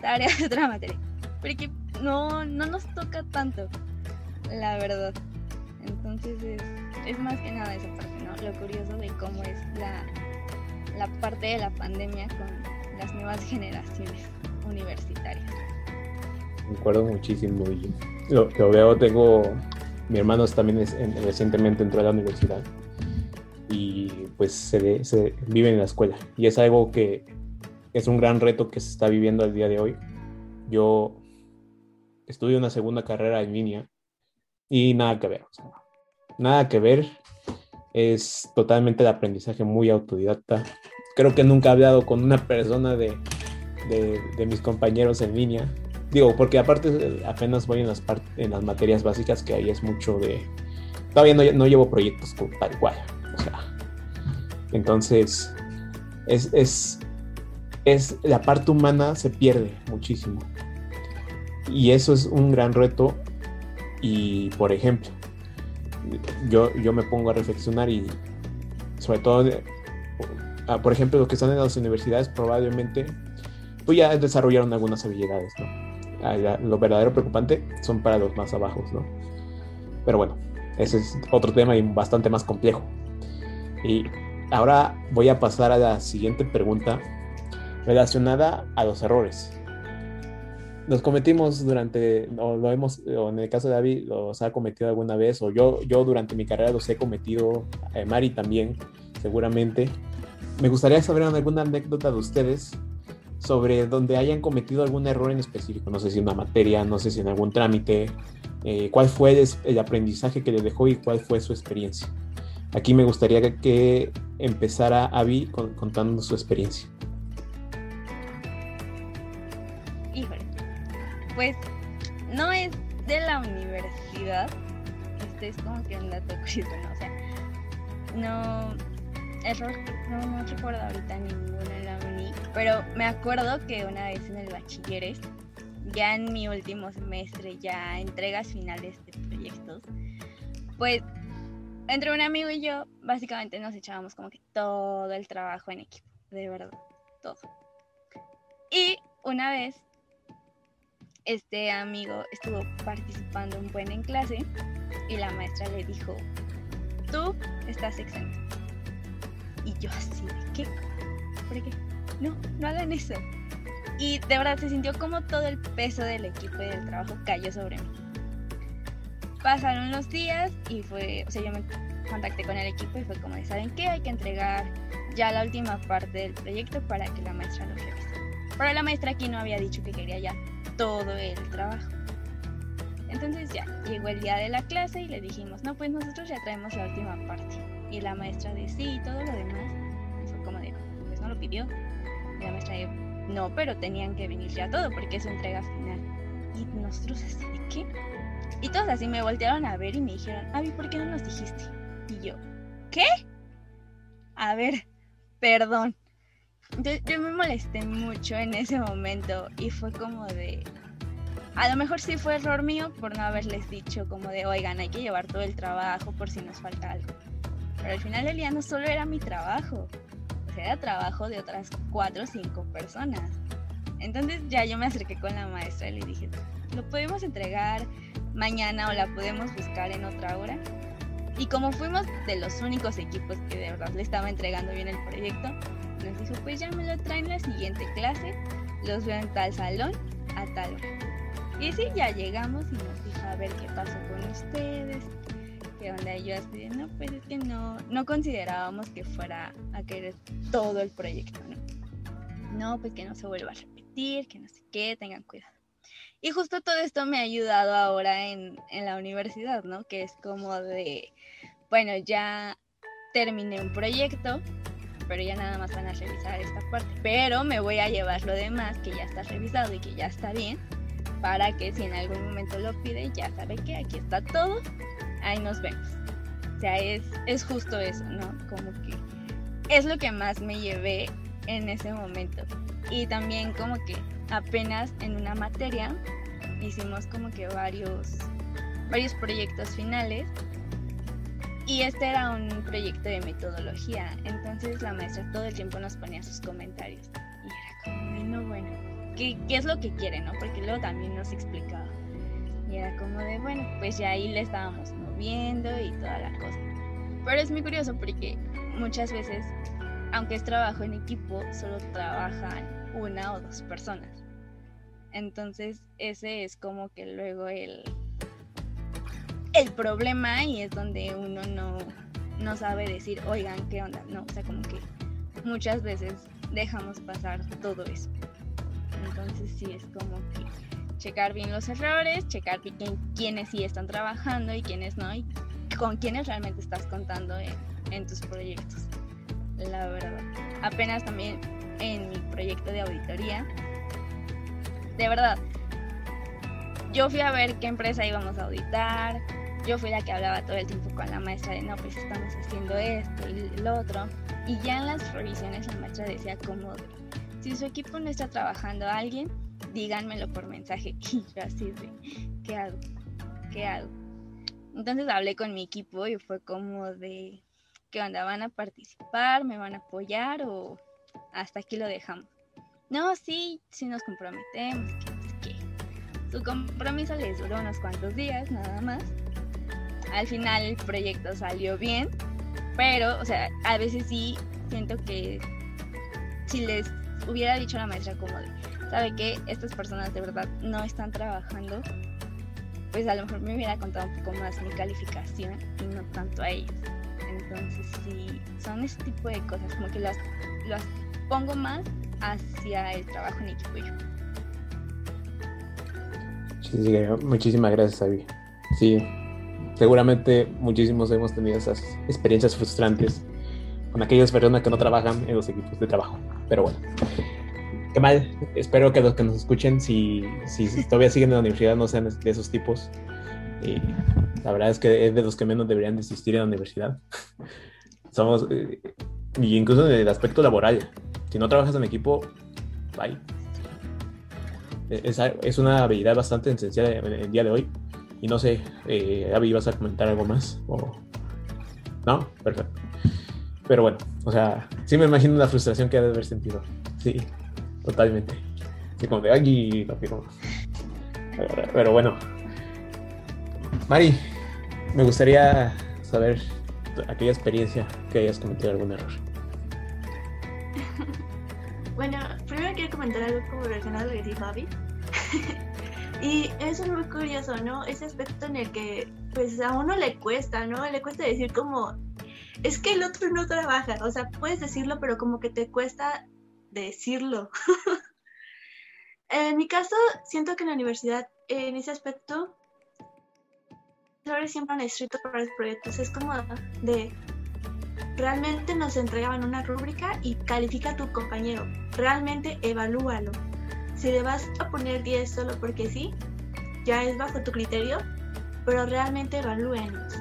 tareas de otra materia. Porque no, no nos toca tanto, la verdad. Entonces es, más que nada esa parte, ¿no? Lo curioso de cómo es la, la parte de la pandemia con las nuevas generaciones universitarias. Me acuerdo muchísimo y lo, lo veo, tengo, mi hermano también es, recientemente entró a la universidad y pues se, se vive en la escuela y es algo que es un gran reto que se está viviendo al día de hoy. Yo estudio una segunda carrera en línea y nada que ver, nada que ver. Es totalmente de aprendizaje muy autodidacta. Creo que nunca he hablado con una persona de, de, mis compañeros en línea. Digo, porque aparte apenas voy en las, en las materias básicas, que ahí es mucho de... Todavía no, no llevo proyectos tal cual. O sea, entonces, es, es, es, la parte humana se pierde muchísimo. Y eso es un gran reto. Y, por ejemplo, yo, yo me pongo a reflexionar y sobre todo, ah, por ejemplo, los que están en las universidades probablemente pues ya desarrollaron algunas habilidades, ¿no? Ah, lo verdadero preocupante son para los más abajos, ¿no? Pero bueno, ese es otro tema y bastante más complejo. Y ahora voy a pasar a la siguiente pregunta relacionada a los errores los cometimos durante, o lo hemos, o en el caso de David, los ha cometido alguna vez, o yo, yo durante mi carrera los he cometido, eh, Mari también, seguramente. Me gustaría saber alguna anécdota de ustedes sobre donde hayan cometido algún error en específico, no sé si en una materia, no sé si en algún trámite, eh, cuál fue el, aprendizaje que le dejó y cuál fue su experiencia. Aquí me gustaría que, empezara Avi contando su experiencia. Pues no es de la universidad. Este es como que un dato curioso, ¿no? O sea, no. Error, no, no recuerdo ahorita ninguno en la uni, pero me acuerdo que una vez en el bachilleres, ya en mi último semestre, ya entregas finales de proyectos, pues entre un amigo y yo, básicamente nos echábamos como que todo el trabajo en equipo, de verdad, todo. Y una vez este amigo estuvo participando un buen en clase y la maestra le dijo, tú estás exento. Y yo así de qué? ¿Por qué? No, no hagan eso. Y de verdad se sintió como todo el peso del equipo y del trabajo cayó sobre mí. Pasaron los días y fue, o sea, yo me contacté con el equipo y fue como ¿saben qué? Hay que entregar ya la última parte del proyecto para que la maestra lo revise. Pero la maestra aquí no había dicho que quería ya todo el trabajo. Entonces ya, llegó el día de la clase y le dijimos, no, pues nosotros ya traemos la última parte. Y la maestra de sí y todo lo demás. Y fue como de, pues no lo pidió. Y la maestra dijo, no, pero tenían que venir ya todo porque es su entrega final. Y nosotros así, ¿de qué? Y todos así me voltearon a ver y me dijeron, Avi, ¿por qué no nos dijiste? Y yo, ¿qué? A ver, perdón. Entonces yo me molesté mucho en ese momento y fue como de... A lo mejor sí fue error mío por no haberles dicho como de, oigan, hay que llevar todo el trabajo por si nos falta algo. Pero al final del día no solo era mi trabajo, o sea, era trabajo de otras cuatro o cinco personas. Entonces ya yo me acerqué con la maestra y le dije, ¿lo podemos entregar mañana o la podemos buscar en otra hora? Y como fuimos de los únicos equipos que de verdad le estaba entregando bien el proyecto, nos dijo, pues ya me lo traen la siguiente clase, los veo en tal salón a tal hora. Y sí, ya llegamos y nos dijo a ver qué pasó con ustedes, qué onda. Y yo así, no, pues es que no, no considerábamos que fuera a querer todo el proyecto, ¿no? No, pues que no se vuelva a repetir, que no sé qué, tengan cuidado. Y justo todo esto me ha ayudado ahora en, en la universidad, ¿no? Que es como de, bueno, ya terminé un proyecto, pero ya nada más van a revisar esta parte. Pero me voy a llevar lo demás que ya está revisado y que ya está bien, para que si en algún momento lo pide, ya sabe que aquí está todo, ahí nos vemos. O sea, es, es justo eso, ¿no? Como que es lo que más me llevé en ese momento. Y también como que apenas en una materia hicimos como que varios, varios proyectos finales y este era un proyecto de metodología, entonces la maestra todo el tiempo nos ponía sus comentarios. Y era como, no, bueno, qué, es lo que quiere, ¿no? Porque luego también nos explicaba. Y era como de, bueno, pues ya ahí le estábamos moviendo y toda la cosa. Pero es muy curioso porque muchas veces, aunque es trabajo en equipo, solo trabajan una o dos personas. Entonces ese es como que luego el, el problema y es donde uno no, no sabe decir, oigan, ¿qué onda? No, o sea, como que muchas veces dejamos pasar todo eso. Entonces sí es como que checar bien los errores, checar bien quiénes sí están trabajando y quiénes no, y con quiénes realmente estás contando en, tus proyectos. La verdad. Apenas también en mi proyecto de auditoría, de verdad, yo fui a ver qué empresa íbamos a auditar, yo fui la que hablaba todo el tiempo con la maestra de no, pues estamos haciendo esto y lo otro. Y ya en las revisiones la maestra decía como, si su equipo no está trabajando a alguien, díganmelo por mensaje. (laughs) Y yo así de, ¿qué hago? ¿Qué hago? Entonces hablé con mi equipo y fue como de, ¿qué onda? ¿Van a participar? ¿Me van a apoyar? ¿O hasta aquí lo dejamos? No, sí, sí nos comprometemos. Que, su compromiso les duró unos cuantos días, nada más. Al final el proyecto salió bien, pero, o sea, a veces sí siento que si les hubiera dicho a la maestra como de, sabe que estas personas de verdad no están trabajando, pues a lo mejor me hubiera contado un poco más mi calificación y no tanto a ellos. Entonces sí, son ese tipo de cosas, como que las, pongo más hacia el trabajo en equipo yo. Muchísimas gracias, Avi. Sí, seguramente muchísimos hemos tenido esas experiencias frustrantes con aquellas personas que no trabajan en los equipos de trabajo. Pero bueno, qué mal. Espero que los que nos escuchen, si, si todavía siguen en la universidad, no sean de esos tipos. Y la verdad es que es de los que menos deberían desistir en la universidad. (laughs) Somos, eh, incluso en el aspecto laboral, si no trabajas en equipo, bye. Es, es una habilidad bastante esencial en el día de hoy. Y no sé, eh, Abby, ¿vas a comentar algo más? ¿O... ¿No? Perfecto. Pero bueno, o sea, sí me imagino la frustración que ha de haber sentido. Sí, totalmente. Sí, como de aquí, pero, pero bueno. Mari, me gustaría saber aquella experiencia que hayas cometido algún error. (laughs) Bueno, primero quiero comentar algo como relacionado a lo que dijo Abby. (laughs) y eso es muy curioso, ¿no? Ese aspecto en el que pues a uno le cuesta, ¿no? Le cuesta decir como, es que el otro no trabaja, o sea, puedes decirlo, pero como que te cuesta decirlo. (laughs) en mi caso, siento que en la universidad, en ese aspecto, siempre han escrito para los proyectos. Es como de, realmente nos entregaban una rúbrica y califica a tu compañero, realmente evalúalo. Si le vas a poner 10 solo porque sí, ya es bajo tu criterio, pero realmente evalúenos.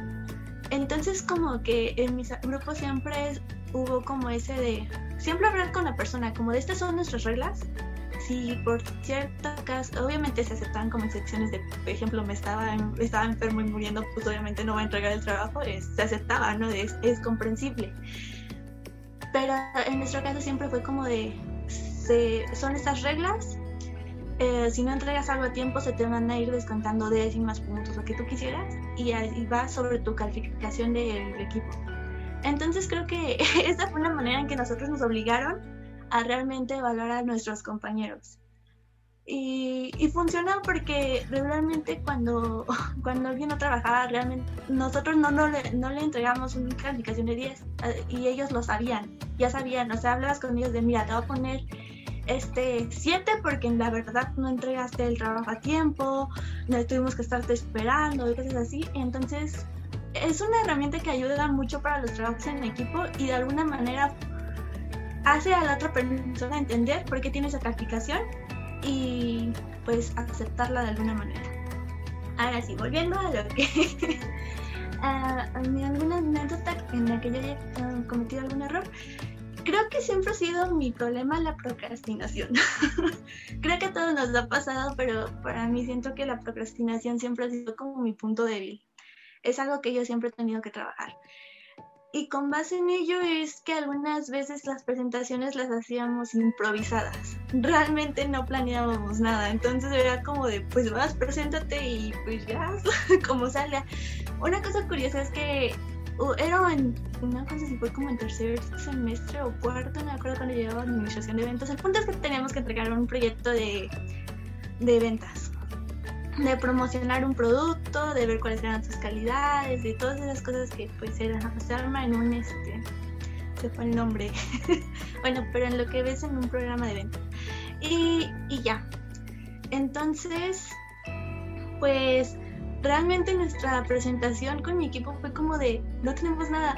Entonces como que en mis grupos siempre hubo como ese de siempre hablar con la persona, como de estas son nuestras reglas. Si por cierto caso, obviamente se aceptaban como excepciones de, por ejemplo, me estaba, estaba enfermo y muriendo, pues obviamente no va a entregar el trabajo, se aceptaba, ¿no? Es, es comprensible. Pero en nuestro caso siempre fue como de, son estas reglas, eh, si no entregas algo a tiempo se te van a ir descontando décimas, puntos, lo que tú quisieras, y, ahí va sobre tu calificación del equipo. Entonces creo que (laughs) esa fue una manera en que nosotros nos obligaron a realmente evaluar a nuestros compañeros. Y, y funcionó porque regularmente cuando, (laughs) cuando alguien no trabajaba, realmente nosotros no, no, le, no le entregamos una calificación de 10 eh, y ellos lo sabían, ya sabían, o sea, hablabas con ellos de, mira, te voy a poner este 7 porque la verdad no entregaste el trabajo a tiempo, no tuvimos que estarte esperando y cosas así. Entonces es una herramienta que ayuda mucho para los trabajos en equipo y de alguna manera hace a la otra persona entender por qué tiene esa calificación y pues aceptarla de alguna manera. Ahora sí, volviendo a lo que... (laughs) a, alguna anécdota en la que yo haya cometido algún error creo que siempre ha sido mi problema la procrastinación. (laughs) creo que a todos nos ha pasado, pero para mí siento que la procrastinación siempre ha sido como mi punto débil. Es algo que yo siempre he tenido que trabajar. Y con base en ello es que algunas veces las presentaciones las hacíamos improvisadas. Realmente no planeábamos nada. Entonces era como de, pues vas, preséntate y pues ya, (laughs) como salga. Una cosa curiosa es que era en, una cosa si fue como en tercer semestre o cuarto, no me acuerdo cuando llevaba administración de eventos. El punto es que teníamos que entregar un proyecto de, de ventas de promocionar un producto, de ver cuáles eran sus calidades, de todas esas cosas que pues eran, se arma en un este, se fue el nombre, (laughs) bueno, pero en lo que ves en un programa de venta. Y, y ya. Entonces, pues realmente nuestra presentación con mi equipo fue como de, no tenemos nada,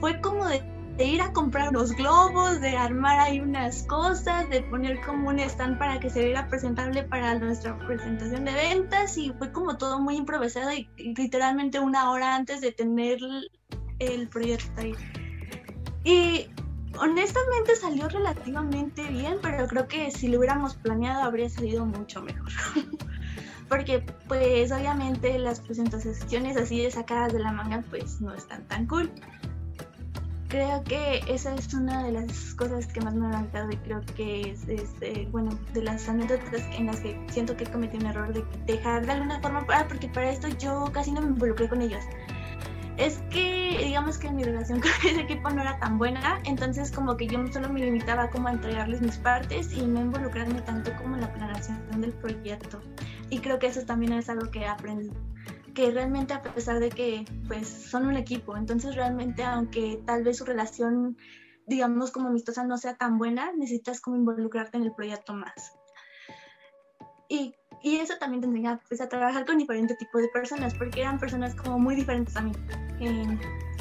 fue como de ir a comprar los globos, de armar ahí unas cosas, de poner como un stand para que se viera presentable para nuestra presentación de ventas y fue como todo muy improvisado y, literalmente una hora antes de tener el proyecto ahí. Y honestamente salió relativamente bien, pero creo que si lo hubiéramos planeado habría salido mucho mejor. (laughs) Porque pues obviamente las presentaciones así de sacadas de la manga pues no están tan cool creo que esa es una de las cosas que más me ha encantado y creo que es, este, bueno, de las anécdotas en las que siento que cometí un error de dejar de alguna forma, ah, porque para esto yo casi no me involucré con ellos. Es que digamos que mi relación (laughs) con ese equipo no era tan buena, entonces como que yo solo me limitaba como a entregarles mis partes y no involucrarme tanto como en la planeación del proyecto. Y creo que eso también es algo que aprendí que realmente a pesar de que pues son un equipo, entonces realmente aunque tal vez su relación digamos como amistosa no sea tan buena, necesitas como involucrarte en el proyecto más. Y, y eso también te enseña pues, a trabajar con diferentes tipos de personas, porque eran personas como muy diferentes a mí. Eh,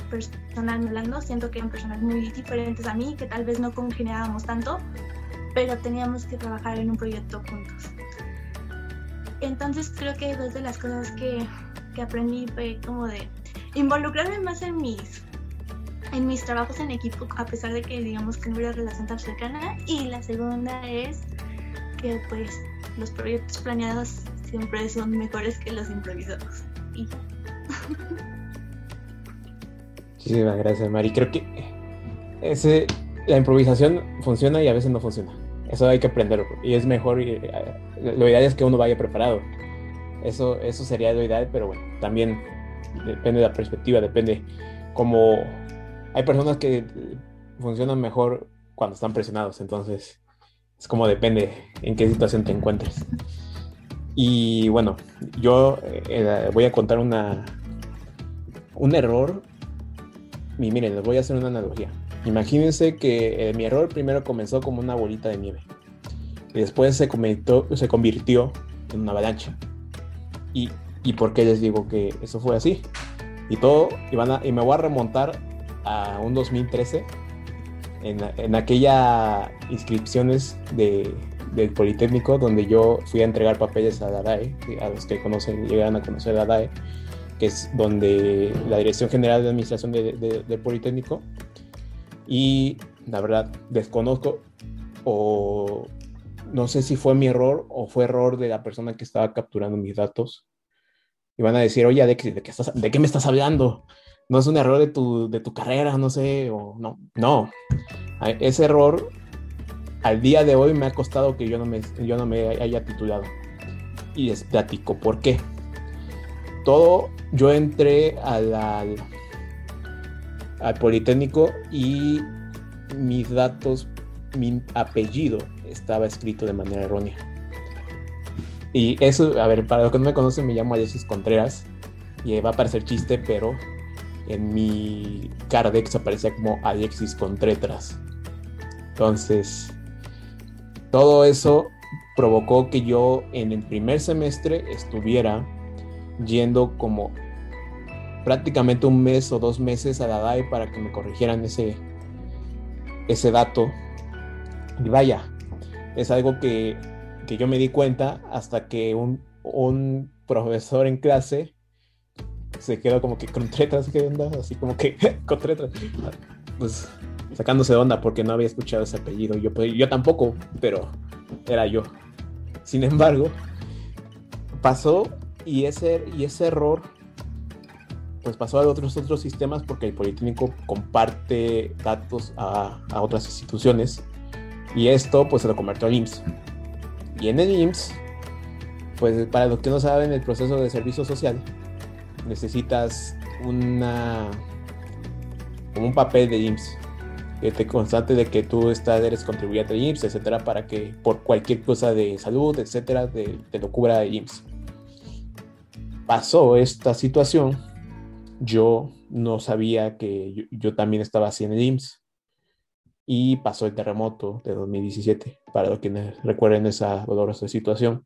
personal hablando, siento que eran personas muy diferentes a mí, que tal vez no congeniábamos tanto, pero teníamos que trabajar en un proyecto juntos. Entonces creo que dos de las cosas que que aprendí fue como de involucrarme más en mis en mis trabajos en equipo, a pesar de que digamos que no hubiera relación tan cercana. Y la segunda es que pues los proyectos planeados siempre son mejores que los improvisados. Y... Muchísimas gracias, Mari. Creo que ese, la improvisación funciona y a veces no funciona. Eso hay que aprenderlo. Y es mejor, y, eh, lo ideal es que uno vaya preparado. Eso, eso sería lo ideal, pero bueno, también depende de la perspectiva, depende cómo... Hay personas que funcionan mejor cuando están presionados, entonces es como depende en qué situación te encuentres. Y bueno, yo eh, voy a contar una, un error. Y miren, les voy a hacer una analogía. Imagínense que eh, mi error primero comenzó como una bolita de nieve. Y después se, se convirtió en una avalancha. Y, y por qué les digo que eso fue así. Y todo, y, van y me voy a remontar a un 2013, en, en aquella inscripciones de, del Politécnico, donde yo fui a entregar papeles a la DAE, a los que conocen, llegan a conocer la DAE, que es donde la Dirección General de Administración del Politécnico. Y la verdad, desconozco o no sé si fue mi error o fue error de la persona que estaba capturando mis datos. Y van a decir, oye, ¿de qué, de qué, estás, ¿de qué me estás hablando? No es un error de tu, de tu carrera, no sé, o no. No, ese error al día de hoy me ha costado que yo no me, yo no me haya titulado. Y les platico por qué. Todo, yo entré al, al, al Politécnico y mis datos, mi apellido estaba escrito de manera errónea. Y eso, a ver, para los que no me conocen, me llamo Alexis Contreras y va a parecer chiste, pero en mi Cardex aparecía como Alexis Contreras. Entonces, todo eso provocó que yo en el primer semestre estuviera yendo como prácticamente un mes o dos meses a la DAE para que me corrigieran ese, ese dato. Y vaya, es algo que, yo me di cuenta hasta que un, profesor en clase se quedó como que con tretas, ¿qué onda? Así como que (laughs) con tretas. Pues sacándose de onda porque no había escuchado ese apellido. Yo, pues, yo tampoco, pero era yo. Sin embargo, pasó y ese, y ese error pues pasó a otros otros sistemas porque el Politécnico comparte datos a, a otras instituciones y esto pues se lo convirtió al IMSS. Y en el IMSS, pues para los que no saben el proceso de servicio social, necesitas una un papel de IMSS que te constante de que tú estás, eres contribuyente de IMSS, etcétera, para que por cualquier cosa de salud, etcétera, te, te lo cubra IMSS. Pasó esta situación, yo no sabía que yo, también estaba así en el IMSS y pasó el terremoto de 2017, para que recuerden esa dolorosa situación.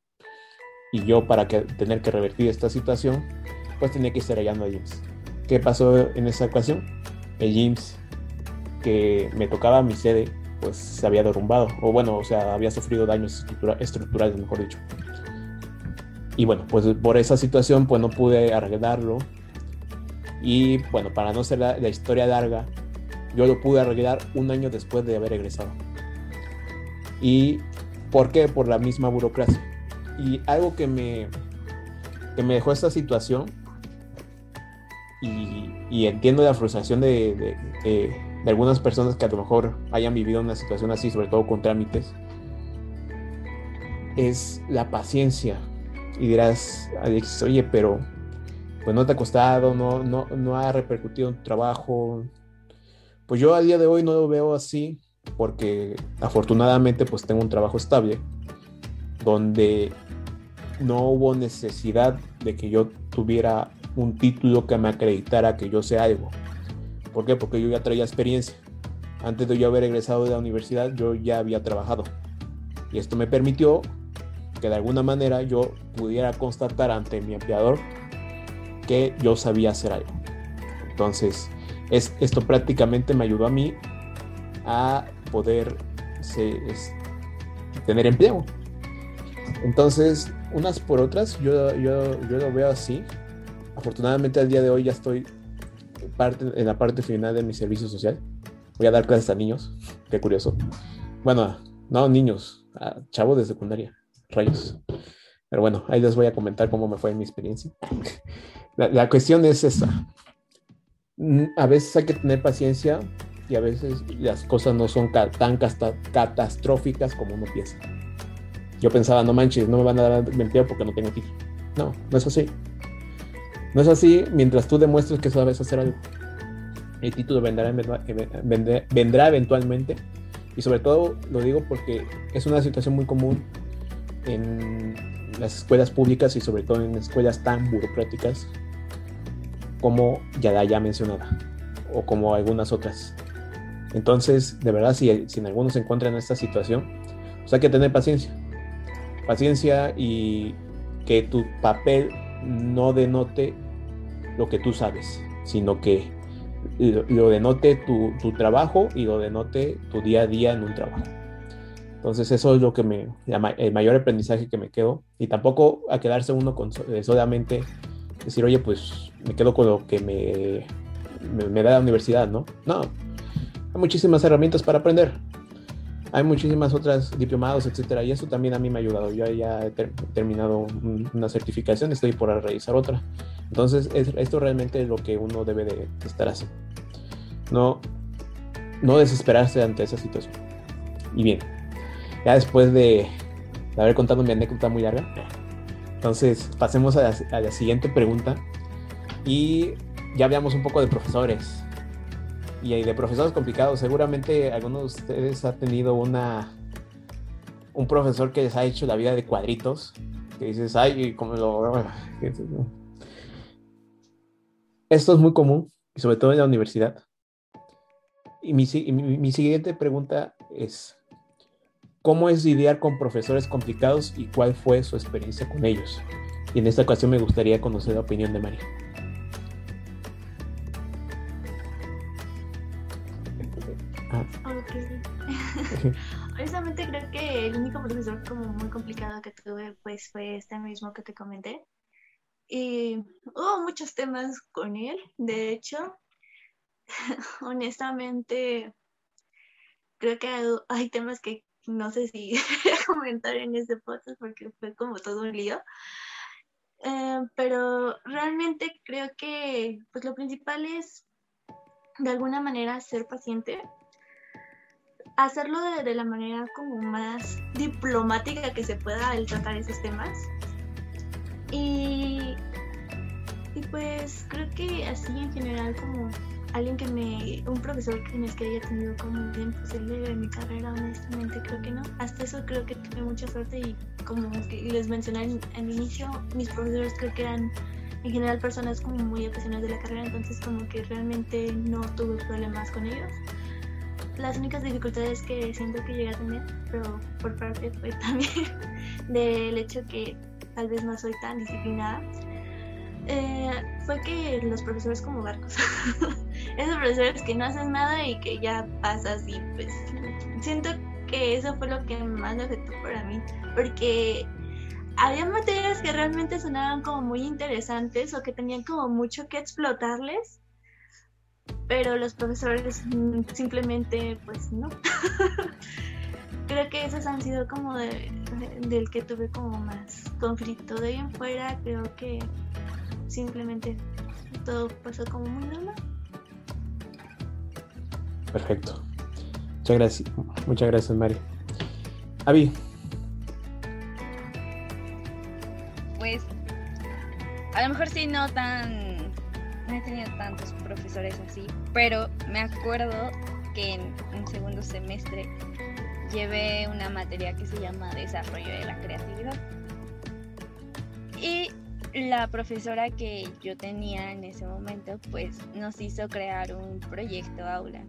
Y yo para que, tener que revertir esta situación, pues tenía que estar hallando a IMSS. ¿Qué pasó en esa ocasión? El IMSS que me tocaba mi sede, pues se había derrumbado, o bueno, o sea, había sufrido daños estructura estructurales, mejor dicho. Y bueno, pues por esa situación, pues no pude arreglarlo. Y bueno, para no ser la, historia larga, yo lo pude arreglar un año después de haber egresado. ¿Y por qué? Por la misma burocracia. Y algo que me, que me dejó esta situación, y, entiendo la frustración de, de, de, de, algunas personas que a lo mejor hayan vivido una situación así, sobre todo con trámites, es la paciencia. Y dirás, Alex, oye, pero pues no te ha costado, no, no, no ha repercutido en tu trabajo, pues yo a día de hoy no lo veo así porque afortunadamente pues tengo un trabajo estable donde no hubo necesidad de que yo tuviera un título que me acreditara que yo sé algo. ¿Por qué? Porque yo ya traía experiencia. Antes de yo haber egresado de la universidad, yo ya había trabajado. Y esto me permitió que de alguna manera yo pudiera constatar ante mi empleador que yo sabía hacer algo. Entonces, es, esto prácticamente me ayudó a mí a poder tener empleo. Entonces, unas por otras, yo, yo, yo, lo veo así. Afortunadamente al día de hoy ya estoy parte, en la parte final de mi servicio social. Voy a dar clases a niños, qué curioso. Bueno, no niños, a chavos de secundaria, rayos. Pero bueno, ahí les voy a comentar cómo me fue mi experiencia. (laughs) La, la cuestión es esta a veces hay que tener paciencia y a veces las cosas no son tan catastróficas como uno piensa. Yo pensaba, no manches, no me van a dar empleo porque no tengo título. No, no es así. No es así mientras tú demuestres que sabes hacer algo. El título vendrá, vendrá eventualmente. Y sobre todo lo digo porque es una situación muy común en las escuelas públicas y sobre todo en escuelas tan burocráticas como ya la ya mencionada o como algunas otras. Entonces, de verdad, si, si en algunos se encuentran en esta situación, pues hay que tener paciencia. Paciencia y que tu papel no denote lo que tú sabes, sino que lo, denote tu, tu, trabajo y lo denote tu día a día en un trabajo. Entonces eso es lo que me, el mayor aprendizaje que me quedo. Y tampoco a quedarse uno con solamente decir, oye, pues me quedo con lo que me, me, da la universidad, ¿no? No, hay muchísimas herramientas para aprender. Hay muchísimas otras diplomados, etcétera, y eso también a mí me ha ayudado. Yo ya he ter terminado un, una certificación, estoy por realizar otra. Entonces, es, esto realmente es lo que uno debe de estar haciendo. No, no desesperarse ante esa situación. Y bien, ya después de, haber contado mi anécdota muy larga, entonces, pasemos a la, siguiente pregunta. Y ya hablamos un poco de profesores. Y de profesores complicados. Seguramente algunos de ustedes ha tenido una un profesor que les ha hecho la vida de cuadritos. Que dices, ay, como lo. (laughs) Esto es muy común, sobre todo en la universidad. Y mi, mi siguiente pregunta es: cómo es lidiar con profesores complicados y cuál fue su experiencia con ellos. Y en esta ocasión me gustaría conocer la opinión de María. Okay. (laughs) Honestamente creo que el único profesor como muy complicado que tuve pues fue este mismo que te comenté. Y hubo muchos temas con él, de hecho. (laughs) Honestamente, creo que hay temas que no sé si (laughs) comentar en este podcast porque fue como todo un lío. Eh, pero realmente creo que pues, pues lo principal es de alguna manera ser paciente, hacerlo de, la manera como más diplomática que se pueda al tratar esos temas. Y, y pues creo que así en general como alguien que me, un profesor que me que haya tenido como un tiempo de mi carrera, honestamente creo que no. Hasta eso creo que tuve mucha suerte y como les mencioné al inicio, mis profesores creo que eran en general personas como muy apasionadas de la carrera, entonces como que realmente no tuve problemas con ellos. Las únicas dificultades que siento que llegué a tener, pero por parte fue (laughs) también del hecho que tal vez no soy tan disciplinada, eh, fue que los profesores como barcos, (laughs) esos profesores que no hacen nada y que ya pasas y pues siento que eso fue lo que más me afectó para mí, porque había materias que realmente sonaban como muy interesantes o que tenían como mucho que explotarles, pero los profesores simplemente pues no. (laughs) creo que esos han sido como del que tuve como más conflicto de bien fuera, creo que simplemente todo pasó como muy normal. Perfecto. Muchas gracias, muchas gracias Mari. Avi, A lo mejor sí no tan... No he tenido tantos profesores así, pero me acuerdo que en un segundo semestre llevé una materia que se llama Desarrollo de la Creatividad. Y la profesora que yo tenía en ese momento, pues nos hizo crear un proyecto aula.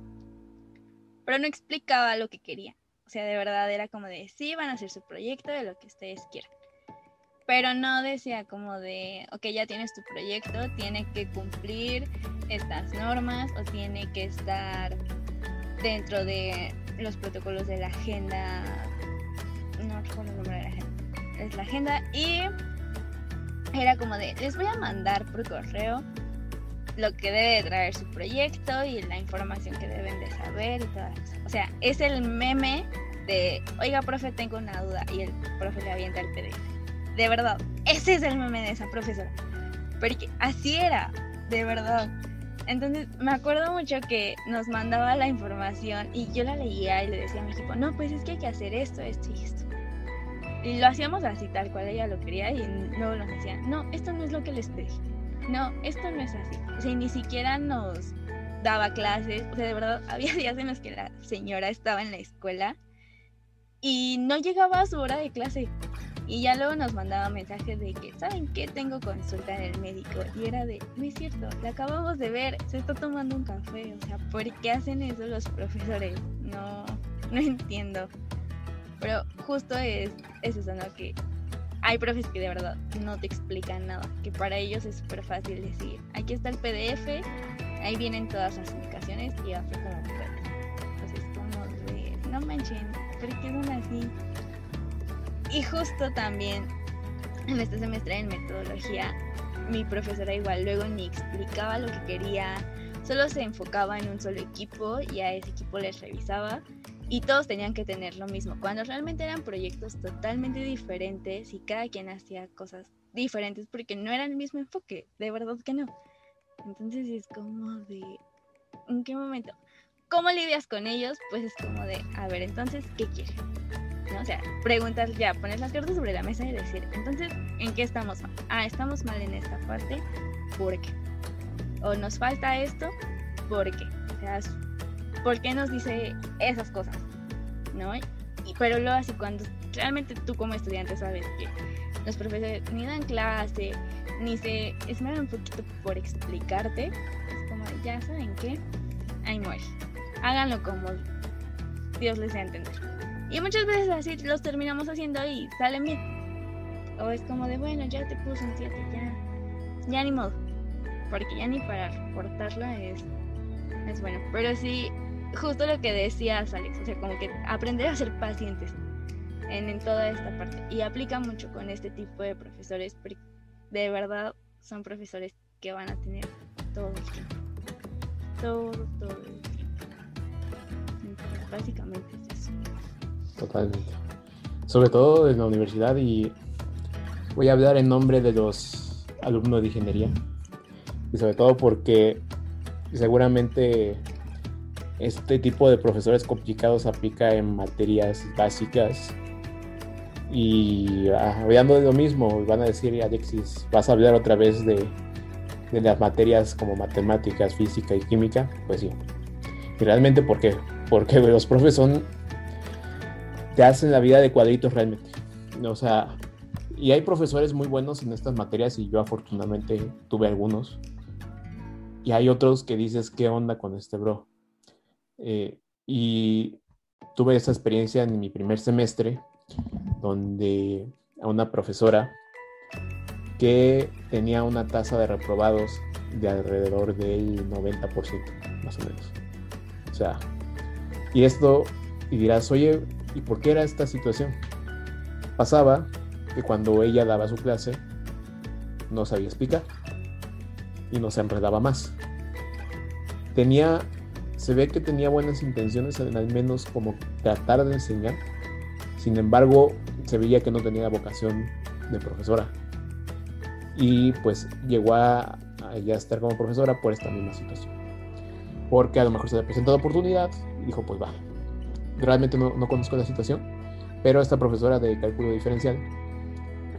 Pero no explicaba lo que quería. O sea, de verdad era como de, sí, van a hacer su proyecto de lo que ustedes quieran. Pero no decía como de, ok, ya tienes tu proyecto, tiene que cumplir estas normas o tiene que estar dentro de los protocolos de la agenda, no recuerdo el nombre de la agenda, es la agenda y era como de, les voy a mandar por correo lo que debe traer su proyecto y la información que deben de saber y todas O sea, es el meme de, oiga, profe, tengo una duda y el profe le avienta el PDF de verdad, ese es el meme de esa profesora. Porque así era, de verdad. Entonces me acuerdo mucho que nos mandaba la información y yo la leía y le decía a mi equipo, no, pues es que hay que hacer esto, esto y esto. Y lo hacíamos así, tal cual ella lo quería y luego nos decía, no, esto no es lo que les pedí. No, esto no es así. O sea, ni siquiera nos daba clases. O sea, de verdad, (laughs) había días en los que la señora estaba en la escuela y no llegaba a su hora de clase. Y ya luego nos mandaba mensajes de que, ¿saben qué? Tengo consulta en el médico. Y era de, no es cierto, la acabamos de ver, se está tomando un café. O sea, ¿por qué hacen eso los (laughs) profesores? No, no entiendo. Pero justo es, es eso, ¿no? Que hay profes que de verdad no te explican nada. Que para ellos es súper fácil decir, aquí está el PDF, ahí vienen todas las indicaciones y hace como Entonces, como de, no manchen, ¿por qué son así? Y justo también en este semestre en metodología, mi profesora igual luego ni explicaba lo que quería, solo se enfocaba en un solo equipo y a ese equipo les revisaba y todos tenían que tener lo mismo, cuando realmente eran proyectos totalmente diferentes y cada quien hacía cosas diferentes porque no era el mismo enfoque, de verdad que no. Entonces es como de, ¿en qué momento? ¿Cómo lidias con ellos? Pues es como de, a ver, entonces, ¿qué quieres? O sea, preguntar ya, poner las cartas sobre la mesa y decir, entonces, ¿en qué estamos mal? Ah, estamos mal en esta parte, ¿por qué? O nos falta esto, ¿por qué? O sea, ¿por qué nos dice esas cosas? ¿No? Y, pero luego así cuando realmente tú como estudiante sabes que los profesores ni dan clase, ni se esmeran un poquito por explicarte, es como, ya saben qué, ahí muere. Háganlo como Dios les dé a entender. Y muchas veces así los terminamos haciendo y salen bien. O es como de, bueno, ya te puse un 7, ya, ya ni modo. Porque ya ni para reportarla es, es bueno. Pero sí, justo lo que decías, Alex, o sea, como que aprender a ser pacientes en, toda esta parte. Y aplica mucho con este tipo de profesores, porque de verdad son profesores que van a tener todo el tiempo. Todo, todo el tiempo. Básicamente es eso. Totalmente. Sobre todo en la universidad y voy a hablar en nombre de los alumnos de ingeniería. Y sobre todo porque seguramente este tipo de profesores complicados aplica en materias básicas. Y ah, hablando de lo mismo, van a decir, Alexis, vas a hablar otra vez de, de las materias como matemáticas, física y química. Pues sí. Y realmente, ¿por qué? Porque los profes son. te hacen la vida de cuadritos realmente. O sea, y hay profesores muy buenos en estas materias y yo afortunadamente tuve algunos. Y hay otros que dices, ¿qué onda con este bro? Eh, y tuve esa experiencia en mi primer semestre, donde a una profesora que tenía una tasa de reprobados de alrededor del 90%, más o menos. O sea, y esto, y dirás, oye, ¿y por qué era esta situación? Pasaba que cuando ella daba su clase no sabía explicar y no se enredaba más. Tenía, se ve que tenía buenas intenciones en al menos como tratar de enseñar, sin embargo se veía que no tenía vocación de profesora y pues llegó a, ya estar como profesora por esta misma situación. Porque a lo mejor se le presentó la oportunidad y dijo, pues va. Realmente no, no conozco la situación, pero esta profesora de cálculo diferencial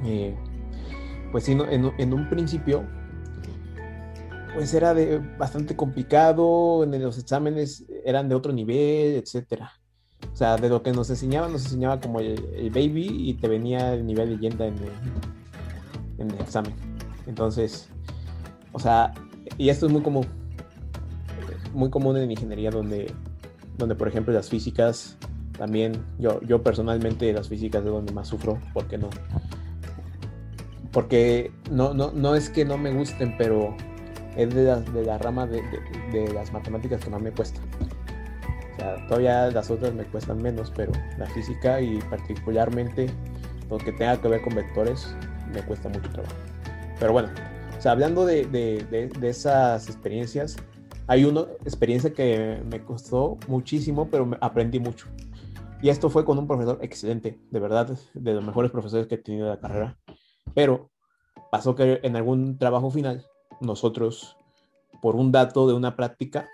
eh, pues sí, en, un principio, pues era de, bastante complicado, en los exámenes eran de otro nivel, etcétera. O sea, de lo que nos enseñaba, nos enseñaba como el, baby y te venía el nivel de leyenda en el, en el examen. Entonces, o sea, y esto es muy común, muy común en ingeniería donde, donde por ejemplo las físicas, también yo, yo personalmente las físicas es donde más sufro, porque no, porque no, no, no es que no me gusten, pero es de la, de la rama de, de, las matemáticas que más me cuesta. O sea, todavía las otras me cuestan menos, pero la física y particularmente lo que tenga que ver con vectores me cuesta mucho trabajo. Pero bueno, o sea, hablando de, de esas experiencias, hay una experiencia que me costó muchísimo, pero aprendí mucho. Y esto fue con un profesor excelente, de verdad, de los mejores profesores que he tenido en la carrera. Pero pasó que en algún trabajo final, nosotros, por un dato de una práctica,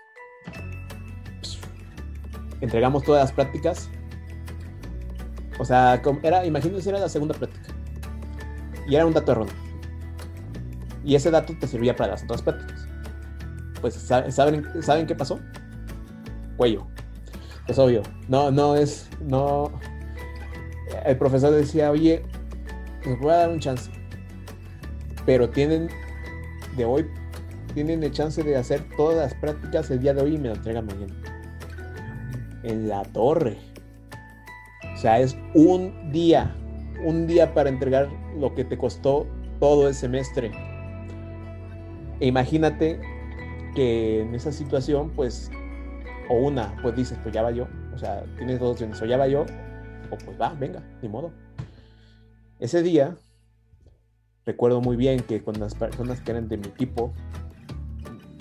entregamos todas las prácticas. O sea, era, imagínense, era la segunda práctica. Y era un dato erróneo. Y ese dato te servía para las otras prácticas. Pues, ¿saben, ¿saben qué pasó? Cuello. Es obvio. No, no es. No. El profesor decía, oye, les voy a dar un chance. Pero tienen de hoy, tienen el chance de hacer todas las prácticas el día de hoy y me lo entregan mañana. En la torre. O sea, es un día, un día para entregar lo que te costó todo el semestre. E imagínate que en esa situación, pues, o una, pues dices, pues ya va yo. O sea, tienes dos opciones, o ya va yo, o pues va, venga, ni modo. Ese día, recuerdo muy bien que con las personas que eran de mi equipo,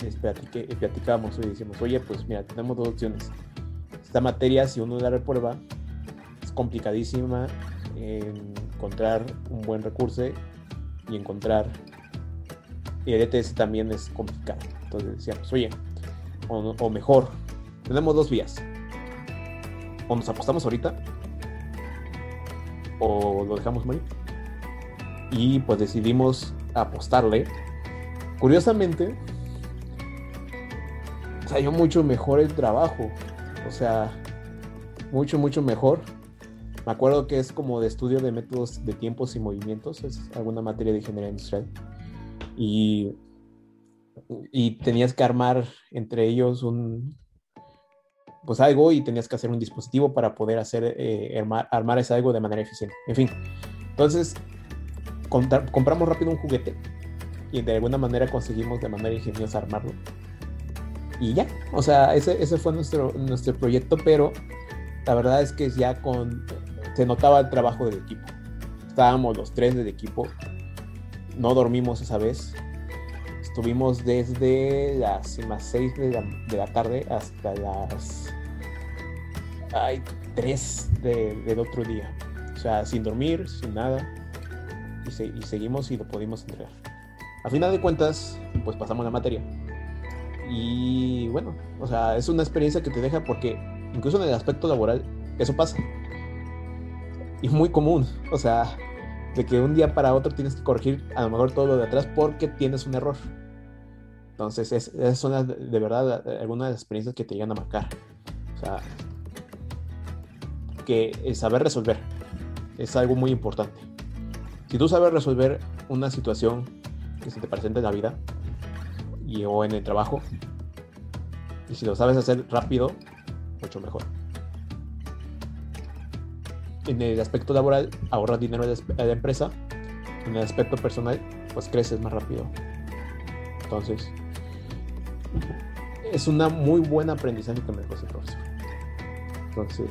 les platicábamos y decimos, oye, pues mira, tenemos dos opciones. Esta materia, si uno la reprueba, es complicadísima encontrar un buen recurso y encontrar... Y el ETS también es complicado. Entonces decíamos, oye, o, o mejor, tenemos dos vías. O nos apostamos ahorita o lo dejamos morir. Y pues decidimos apostarle. Curiosamente, salió mucho mejor el trabajo. O sea, mucho, mucho mejor. Me acuerdo que es como de estudio de métodos de tiempos y movimientos, es alguna materia de ingeniería industrial. Y, y tenías que armar entre ellos un, pues algo y tenías que hacer un dispositivo para poder hacer, eh, armar, ese algo de manera eficiente. En fin, entonces compramos rápido un juguete y de alguna manera conseguimos de manera ingeniosa armarlo. Y ya, o sea, ese, ese fue nuestro, nuestro proyecto, pero la verdad es que ya con, se notaba el trabajo del equipo. Estábamos los tres del equipo, no dormimos esa vez, Estuvimos desde las 6 de la, de la, tarde hasta las ay, 3 del otro día. O sea, sin dormir, sin nada. Y, seguimos y lo pudimos entregar. A final de cuentas, pues pasamos la materia. Y bueno, o sea, es una experiencia que te deja porque incluso en el aspecto laboral eso pasa. Y muy común, o sea, de que un día para otro tienes que corregir a lo mejor todo lo de atrás porque tienes un error. Entonces, es, esas son de verdad algunas de las experiencias que te llegan a marcar. O sea, que el saber resolver es algo muy importante. Si tú sabes resolver una situación que se te presenta en la vida y, o en el trabajo, y si lo sabes hacer rápido, mucho mejor. En el aspecto laboral, ahorras dinero a la empresa. En el aspecto personal, pues creces más rápido. Entonces, es una muy buena aprendizaje que me dejó profesor. Entonces,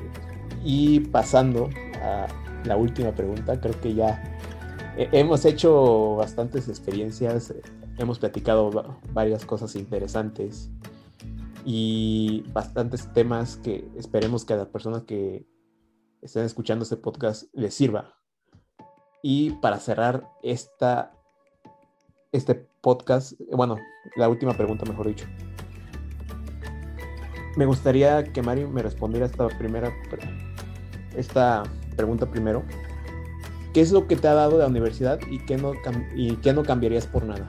y pasando a la última pregunta, creo que ya hemos hecho bastantes experiencias, hemos platicado varias cosas interesantes y bastantes temas que esperemos que a las personas que estén escuchando este podcast les sirva. Y para cerrar esta, este podcast, bueno, la última pregunta, mejor dicho. Me gustaría que Mario me respondiera esta primera esta pregunta primero. ¿Qué es lo que te ha dado la universidad y qué no, y qué no cambiarías por nada?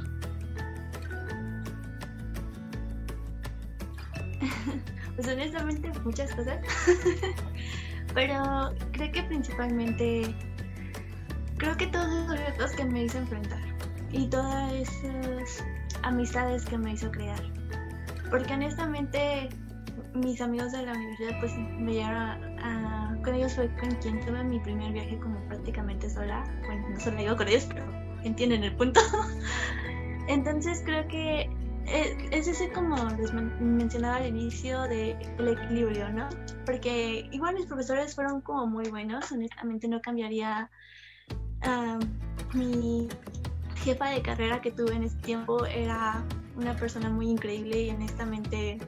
(laughs) Pues honestamente muchas cosas. (laughs) Pero creo que principalmente, creo que todos esos retos que me hizo enfrentar y todas esas amistades que me hizo crear. Porque honestamente mis amigos de la universidad pues me llegaron a, con ellos fue con quien tuve mi primer viaje como prácticamente sola. Bueno, no solo digo con ellos, pero entienden el punto. (laughs) Entonces creo que eh, es ese como les mencionaba al inicio de el equilibrio, ¿no? Porque igual mis profesores fueron como muy buenos, honestamente no cambiaría mi jefa de carrera que tuve en ese tiempo era una persona muy increíble y honestamente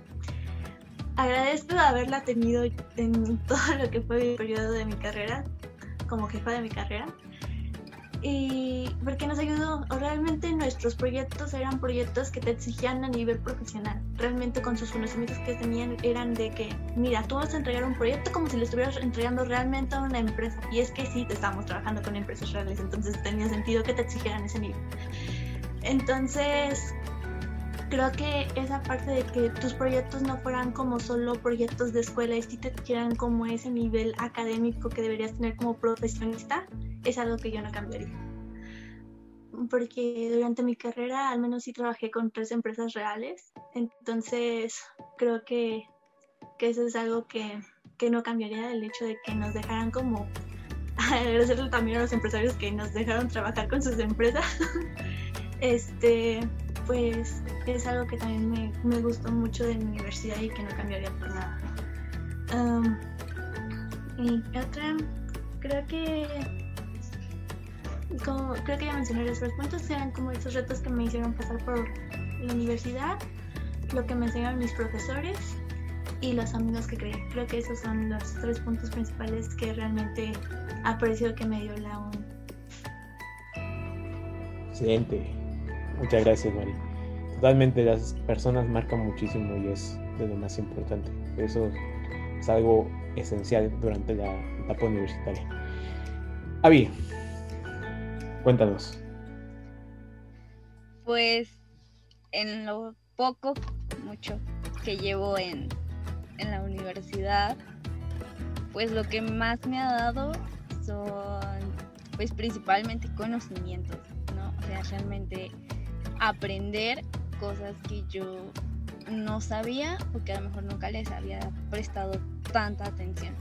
agradezco haberla tenido en todo lo que fue mi periodo de mi carrera, como jefa de mi carrera. Y porque nos ayudó, realmente nuestros proyectos eran proyectos que te exigían a nivel profesional. Realmente con sus conocimientos que tenían eran de que, mira, tú vas a entregar un proyecto como si lo estuvieras entregando realmente a una empresa. Y es que sí, te estábamos trabajando con empresas reales, entonces tenía sentido que te exigieran ese nivel. Entonces, creo que esa parte de que tus proyectos no fueran como solo proyectos de escuela y si te quieran como ese nivel académico que deberías tener como profesionista, es algo que yo no cambiaría. Porque durante mi carrera al menos sí trabajé con tres empresas reales, entonces creo que, que eso es algo que, que no cambiaría el hecho de que nos dejaran como (laughs) agradecerle también a los empresarios que nos dejaron trabajar con sus empresas. (laughs) este, pues es algo que también me, me, gustó mucho de mi universidad y que no cambiaría por nada. y otra, creo que como, creo que ya mencioné los tres puntos, eran como esos retos que me hicieron pasar por la universidad, lo que me enseñaron mis profesores y los amigos que creé. Creo que esos son los tres puntos principales que realmente aprecio que me dio la UN. Excelente. Muchas gracias, Mari. Totalmente, las personas marcan muchísimo y es de lo más importante. Eso es algo esencial durante la etapa universitaria. Avi, cuéntanos. Pues en lo poco, mucho que llevo en, en la universidad, pues lo que más me ha dado son pues principalmente conocimientos, ¿no? O sea, realmente aprender cosas que yo no sabía o que a lo mejor nunca les había prestado tanta atención.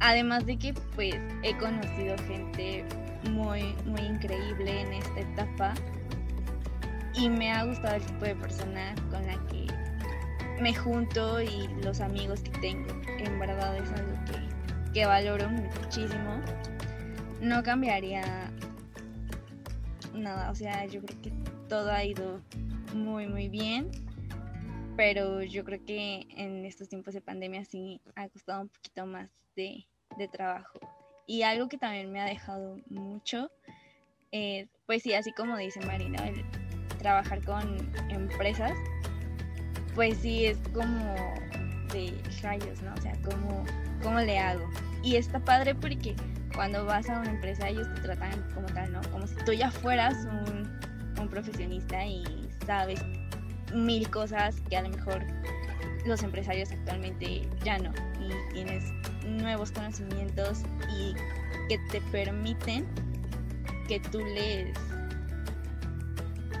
Además de que pues he conocido gente muy muy increíble en esta etapa y me ha gustado el tipo de persona con la que me junto y los amigos que tengo. En verdad es algo que, que valoro muchísimo. No cambiaría nada, o sea, yo creo que todo ha ido muy, muy bien, pero yo creo que en estos tiempos de pandemia sí ha costado un poquito más de, trabajo. Y algo que también me ha dejado mucho, pues sí, así como dice Marina, el trabajar con empresas, pues sí es como de rayos, ¿no? O sea, ¿cómo, cómo le hago? Y está padre porque cuando vas a una empresa ellos te tratan como tal, ¿no? Como si tú ya fueras un, un profesionista y sabes mil cosas que a lo mejor los empresarios actualmente ya no. Y tienes nuevos conocimientos y que te permiten que tú les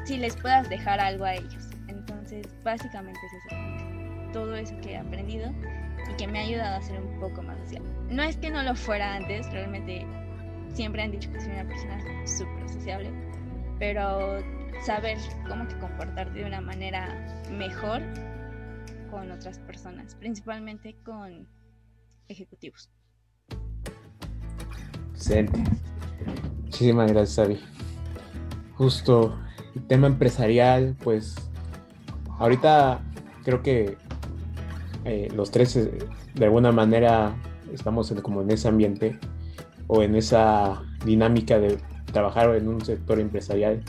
si les puedas dejar algo a ellos. Entonces, básicamente es. Todo eso que he aprendido y que me ha ayudado a ser un poco más social. No es que no lo fuera antes, realmente siempre han dicho que soy una persona súper sociable, pero saber cómo que comportarte de una manera mejor con otras personas, principalmente con ejecutivos. Excelente. Muchísimas gracias, Abby. Justo el tema empresarial, pues ahorita creo que eh, los tres eh, de alguna manera estamos como en ese ambiente o en esa dinámica de trabajar en un sector empresarial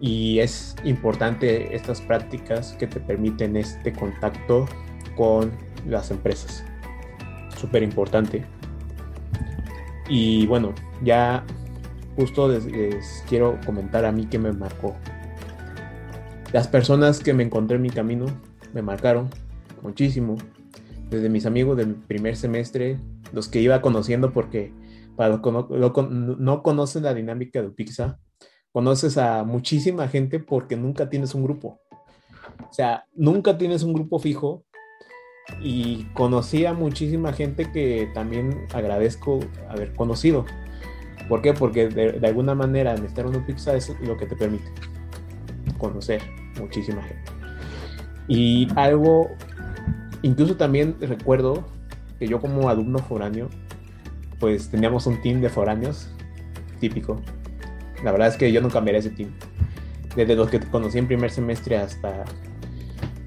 y es importante estas prácticas que te permiten este contacto con las empresas. Súper importante. Y bueno, ya justo les, quiero comentar a mí que me marcó. Las personas que me encontré en mi camino me marcaron muchísimo. Desde mis amigos del primer semestre, los que iba conociendo porque no, conocen la dinámica de Pizza, conoces a muchísima gente porque nunca tienes un grupo. O sea, nunca tienes un grupo fijo y conocí a muchísima gente que también agradezco haber conocido. ¿Por qué? Porque de, alguna manera estar en un pizza es lo que te permite conocer muchísima gente. Y algo, incluso también recuerdo que yo como alumno foráneo, pues teníamos un team de foráneos típico, la verdad es que yo no cambiaría ese team. Desde los que conocí en primer semestre hasta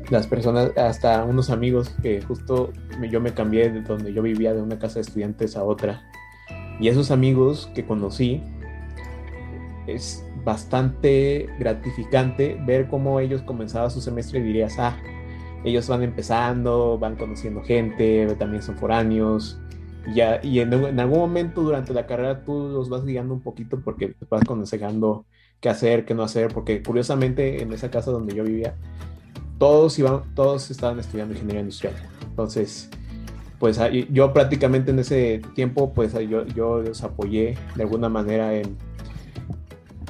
las personas, hasta unos amigos que justo yo me cambié de donde yo vivía de una casa de estudiantes a otra. Y esos amigos que conocí, es bastante gratificante ver cómo ellos comenzaban su semestre y dirías, ah, ellos van empezando, van conociendo gente, también son foráneos, ya, y en, algún momento durante la carrera tú los vas guiando un poquito porque vas aconsejando qué hacer, qué no hacer, porque curiosamente en esa casa donde yo vivía, todos, iban, todos estaban estudiando ingeniería industrial. Entonces, pues yo prácticamente en ese tiempo, pues yo, yo los apoyé de alguna manera en,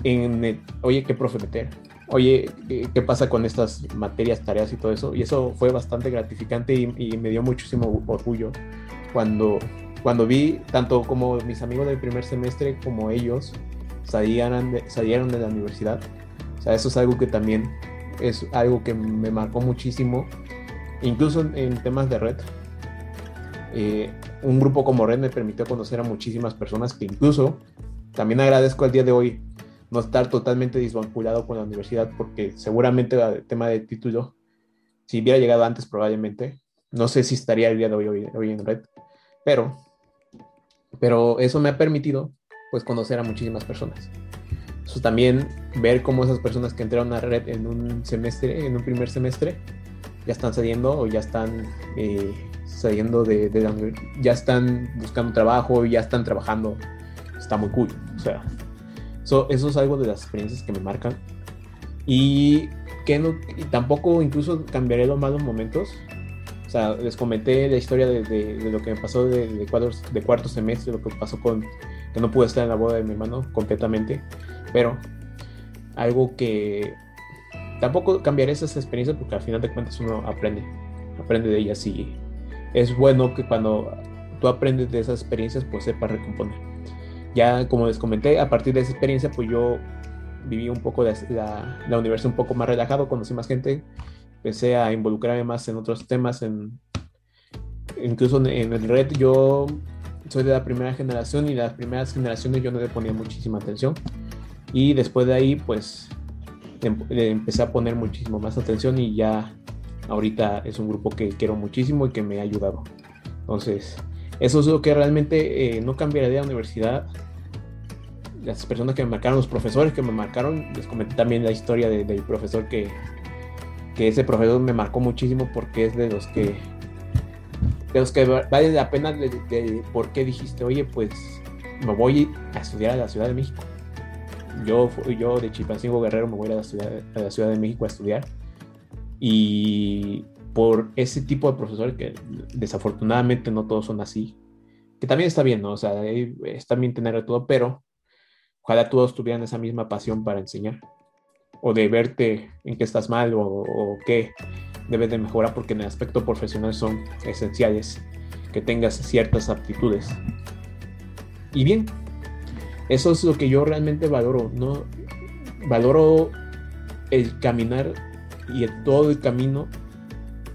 en oye, ¿qué profe meter? Oye, ¿qué, pasa con estas materias, tareas y todo eso? Y eso fue bastante gratificante y me dio muchísimo orgullo cuando cuando vi tanto como mis amigos del primer semestre como ellos salieron de, la universidad. O sea, eso es algo que también es algo que me marcó muchísimo, incluso en, temas de red. Eh, un grupo como Red me permitió conocer a muchísimas personas que incluso también agradezco al día de hoy no estar totalmente desvinculado con la universidad porque seguramente el tema de título, si hubiera llegado antes probablemente, no sé si estaría el día de hoy, hoy en Red, pero pero eso me ha permitido pues conocer a muchísimas personas. Eso también ver cómo esas personas que entraron a red en un semestre, en un primer semestre, ya están saliendo o ya están eh, saliendo de, de ya están buscando trabajo, ya están trabajando. Está muy cool. O sea, eso, eso es algo de las experiencias que me marcan. Y que no, y tampoco incluso cambiaré los malos momentos o sea, les comenté la historia de, lo que me pasó de, de, cuarto semestre, lo que pasó con que no pude estar en la boda de mi hermano completamente, pero algo que tampoco cambiaré esas experiencias porque al final de cuentas uno aprende, aprende de ellas y es bueno que cuando tú aprendes de esas experiencias pues sepas recomponer. Ya como les comenté, a partir de esa experiencia pues yo viví un poco de la, la universidad un poco más relajado, conocí más gente, empecé a involucrarme más en otros temas, en, incluso en, el red yo soy de la primera generación y las primeras generaciones yo no le ponía muchísima atención y después de ahí pues em, le empecé a poner muchísimo más atención y ya ahorita es un grupo que quiero muchísimo y que me ha ayudado. Entonces, eso es lo que realmente eh, no cambiaría de la universidad. las personas que me marcaron, los profesores que me marcaron, les comenté también la historia del profesor que, que ese profesor me marcó muchísimo porque es de los que de los que vale la pena de, por qué dijiste, oye, pues me voy a estudiar a la Ciudad de México. Yo, yo de Chilpancingo Guerrero me voy a la, ciudad, a la Ciudad de México a estudiar. Y por ese tipo de profesores que desafortunadamente no todos son así, que también está bien, ¿no? O sea, está bien tener todo, pero ojalá todos tuvieran esa misma pasión para enseñar o de verte en qué estás mal o, o qué debes de mejorar porque en el aspecto profesional son esenciales que tengas ciertas aptitudes. Y bien, eso es lo que yo realmente valoro, ¿no? Valoro el caminar y todo el camino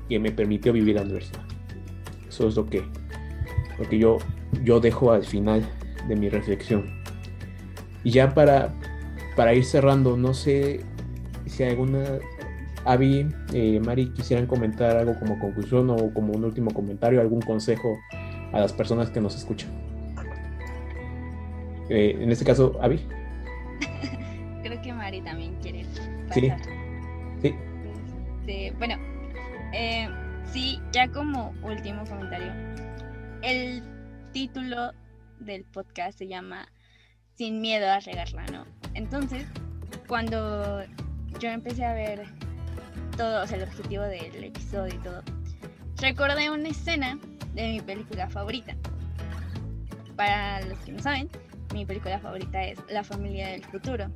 que me permitió vivir la universidad. Eso es lo que, lo que yo, yo dejo al final de mi reflexión. Y ya para, para ir cerrando, no sé si alguna Avi, eh, Mari, quisieran comentar algo como conclusión o como un último comentario, algún consejo a las personas que nos escuchan. Eh, en este caso, Avi. (laughs) Creo que Mari también quiere. Sí. Sí. Este, bueno, eh, sí, ya como último comentario. El título del podcast se llama Sin miedo a regarla, ¿no? Entonces, cuando yo empecé a ver todo, o sea, el objetivo del episodio y todo, recordé una escena de mi película favorita. Para los que no saben, mi película favorita es La familia del futuro.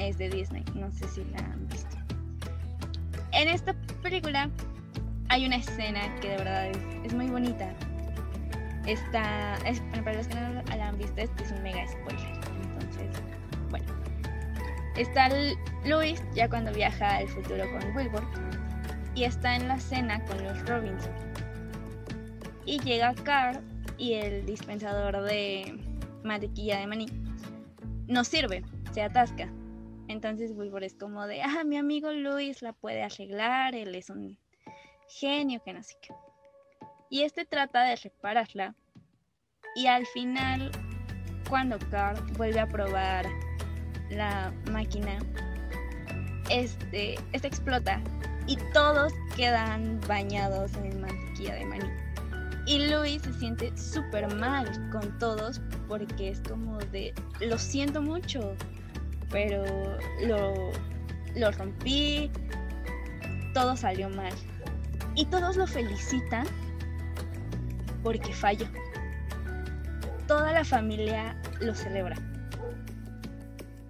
Es de Disney, no sé si la han visto. En esta película hay una escena que de verdad es, muy bonita. Está, es, para los que no la han visto, este es un mega spoiler. Está Luis ya cuando viaja al futuro con Wilbur y está en la cena con los Robinson. Y llega Carl y el dispensador de mantequilla de maní no sirve, se atasca. Entonces Wilbur es como de, ah, mi amigo Luis la puede arreglar, él es un genio que no sé qué. Y este trata de repararla. Y al final, cuando Carl vuelve a probar la máquina, este, este explota y todos quedan bañados en mantequilla de maní. Y Luis se siente súper mal con todos porque es como de, lo siento mucho, pero lo, lo rompí, todo salió mal. Y todos lo felicitan porque falló. Toda la familia lo celebra.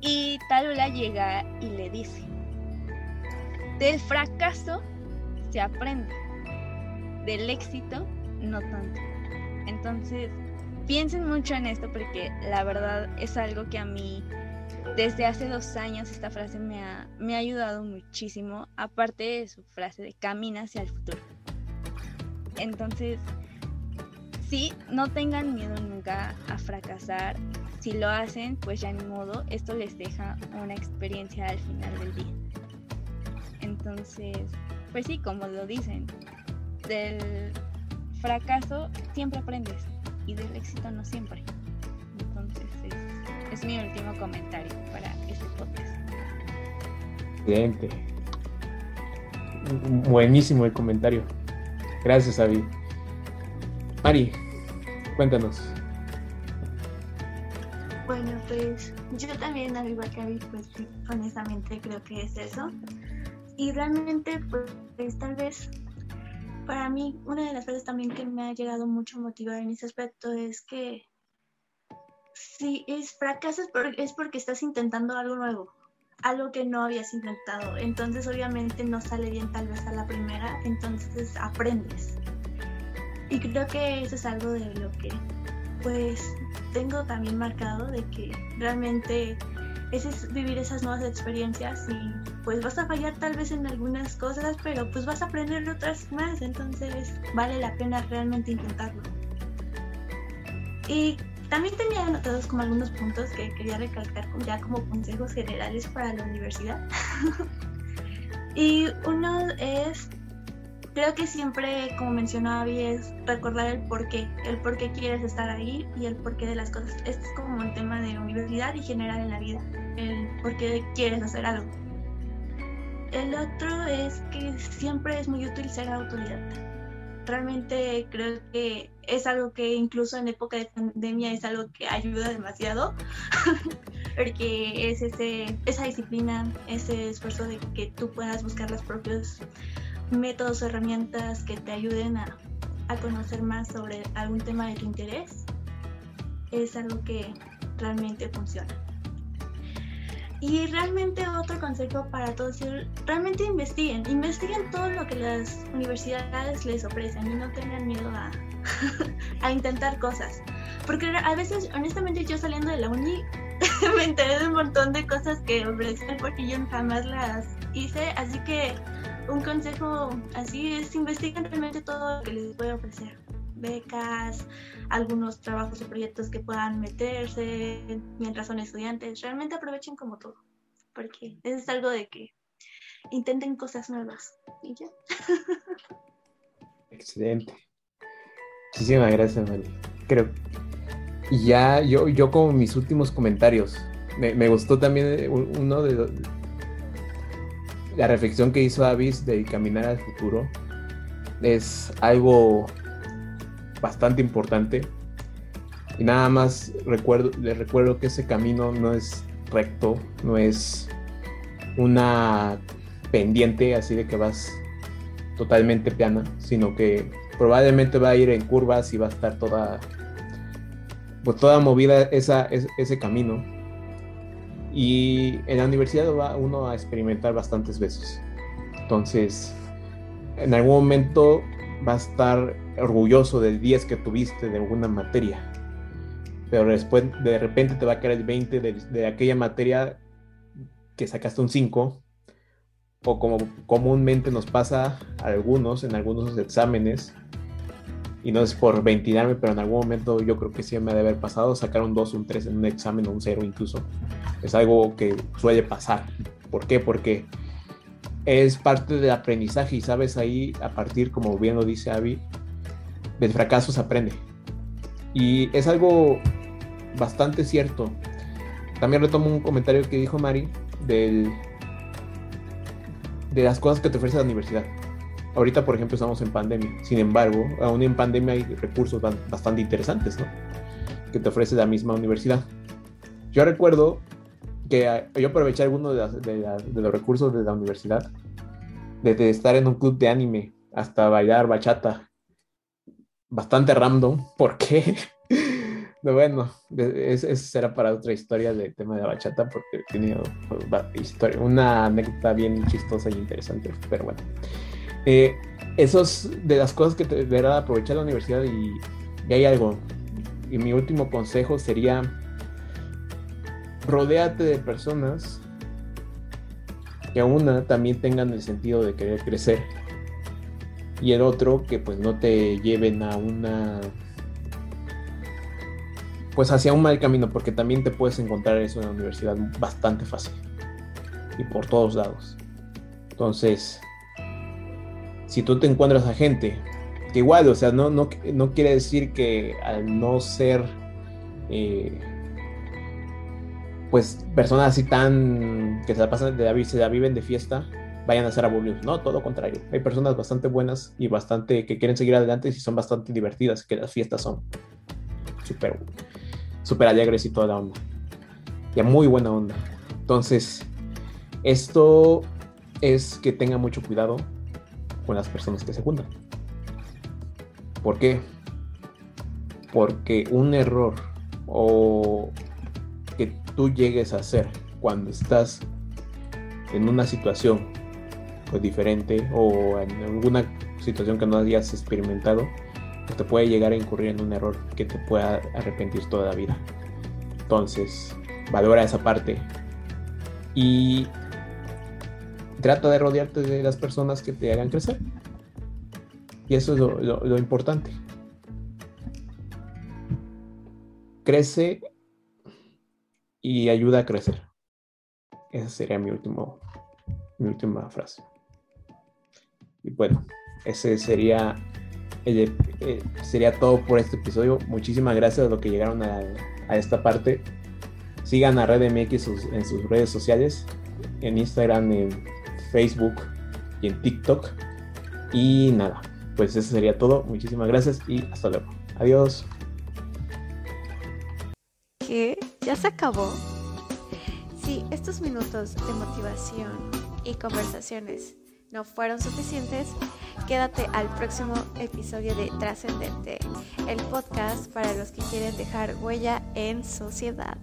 Y Talula llega y le dice, del fracaso se aprende, del éxito no tanto. Entonces, piensen mucho en esto porque la verdad es algo que a mí desde hace dos años esta frase me ha, me ha ayudado muchísimo, aparte de su frase de camina hacia el futuro. Entonces, sí, no tengan miedo nunca a fracasar. Si lo hacen, pues ya ni modo, esto les deja una experiencia al final del día. Entonces, pues sí, como lo dicen, del fracaso siempre aprendes y del éxito no siempre. Entonces, es, mi último comentario para este podcast. Excelente. Buenísimo el comentario. Gracias, Avi. Mari, cuéntanos. Bueno, pues yo también, al igual que Avi, pues honestamente creo que es eso. Y realmente, pues tal vez para mí, una de las cosas también que me ha llegado mucho a motivar en ese aspecto es que si es fracasas es porque estás intentando algo nuevo, algo que no habías intentado. Entonces obviamente no sale bien tal vez a la primera, entonces aprendes. Y creo que eso es algo de lo que pues tengo también marcado, de que realmente es vivir esas nuevas experiencias y pues vas a fallar tal vez en algunas cosas, pero pues vas a aprender otras más, entonces vale la pena realmente intentarlo. Y también tenía anotados como algunos puntos que quería recalcar ya como consejos generales para la universidad. (laughs) y uno es creo que siempre, como mencionaba Abby, es recordar el por qué, el por qué quieres estar ahí y el porqué de las cosas. Este es como un tema de universidad y general en la vida, el por qué quieres hacer algo. El otro es que siempre es muy útil ser autodidacta. Realmente creo que es algo que incluso en época de pandemia es algo que ayuda demasiado, (laughs) porque es ese, esa disciplina, ese esfuerzo de que tú puedas buscar los propios métodos o herramientas que te ayuden a, a conocer más sobre algún tema de tu interés, es algo que realmente funciona. Y realmente otro consejo para todos es realmente investiguen, investiguen todo lo que las universidades les ofrecen y no tengan miedo a, (laughs) a intentar cosas. Porque a veces, honestamente, yo saliendo de la uni (laughs) me enteré de un montón de cosas que ofrecen porque yo jamás las hice, así que un consejo así es investiguen realmente todo lo que les puede ofrecer. Becas, algunos trabajos o proyectos que puedan meterse mientras son estudiantes. Realmente aprovechen como todo, porque es algo de que intenten cosas nuevas. Y ya. Excelente. Muchísimas gracias, Mali. Creo. Y ya, yo, yo como mis últimos comentarios, me, me gustó también uno de, la reflexión que hizo Avis de caminar al futuro es algo bastante importante. Y nada más recuerdo, les recuerdo que ese camino no es recto, no es una pendiente así de que vas totalmente piana, sino que probablemente va a ir en curvas y va a estar toda, pues toda movida ese camino y en la universidad va uno a experimentar bastantes veces. Entonces, en algún momento va a estar orgulloso del 10 que tuviste de alguna materia. Pero después, de repente, te va a caer el 20 de, de aquella materia que sacaste un 5. O como comúnmente nos pasa a algunos en algunos exámenes, y no es por ventilarme, pero en algún momento yo creo que sí me debe haber pasado, sacar un 2, un 3 en un examen o un 0 incluso. Es algo que suele pasar. ¿Por qué? Porque es parte del aprendizaje y sabes ahí, a partir, como bien lo dice Avi, del fracaso se aprende. Y es algo bastante cierto. También retomo un comentario que dijo Mari del, de las cosas que te ofrece la universidad. Ahorita, por ejemplo, estamos en pandemia. Sin embargo, aún en pandemia hay recursos bastante interesantes, ¿no? Que te ofrece la misma universidad. Yo recuerdo que ah, yo aproveché algunos de, los recursos de la universidad, desde estar en un club de anime hasta bailar bachata. Bastante random. (laughs) ¿Por qué? bueno, eso será para otra historia del tema de la bachata, porque tenido pues, una anécdota bien chistosa y interesante, pero bueno. Eh, de las cosas que te deberá aprovechar la universidad y, hay algo. Y mi último consejo sería rodéate de personas que una también tengan el sentido de querer crecer y el otro que pues no te lleven a una pues hacia un mal camino porque también te puedes encontrar eso en la universidad bastante fácil y por todos lados entonces si tú te encuentras a gente que igual, o sea, no, no, no quiere decir que al no ser, eh, pues, personas así tan, que se la pasan de se la viven de fiesta, vayan a ser aburridos. No, todo lo contrario. Hay personas bastante buenas y bastante que quieren seguir adelante y son bastante divertidas, que las fiestas son súper, súper alegres y toda la onda. Y a muy buena onda. Entonces, esto es que tenga mucho cuidado con las personas que se juntan. ¿Por qué? Porque un error o que tú llegues a hacer cuando estás en una situación pues, diferente o en alguna situación que no hayas experimentado, pues, te puede llegar a incurrir en un error que te pueda arrepentir toda la vida. Entonces, valora esa parte y trata de rodearte de las personas que te hagan crecer. Y eso es lo, importante. Crece y ayuda a crecer. Esa sería mi, último, mi última frase. Y bueno, ese sería, eh, sería todo por este episodio. Muchísimas gracias a los que llegaron a, esta parte. Sigan a Red MX en sus redes sociales, en Instagram, en Facebook y en TikTok. Y nada, pues eso sería todo. Muchísimas gracias y hasta luego. Adiós. ¿Qué? ¿Ya se acabó? Si estos minutos de motivación y conversaciones no fueron suficientes, quédate al próximo episodio de Trascendente, el podcast para los que quieren dejar huella en sociedad.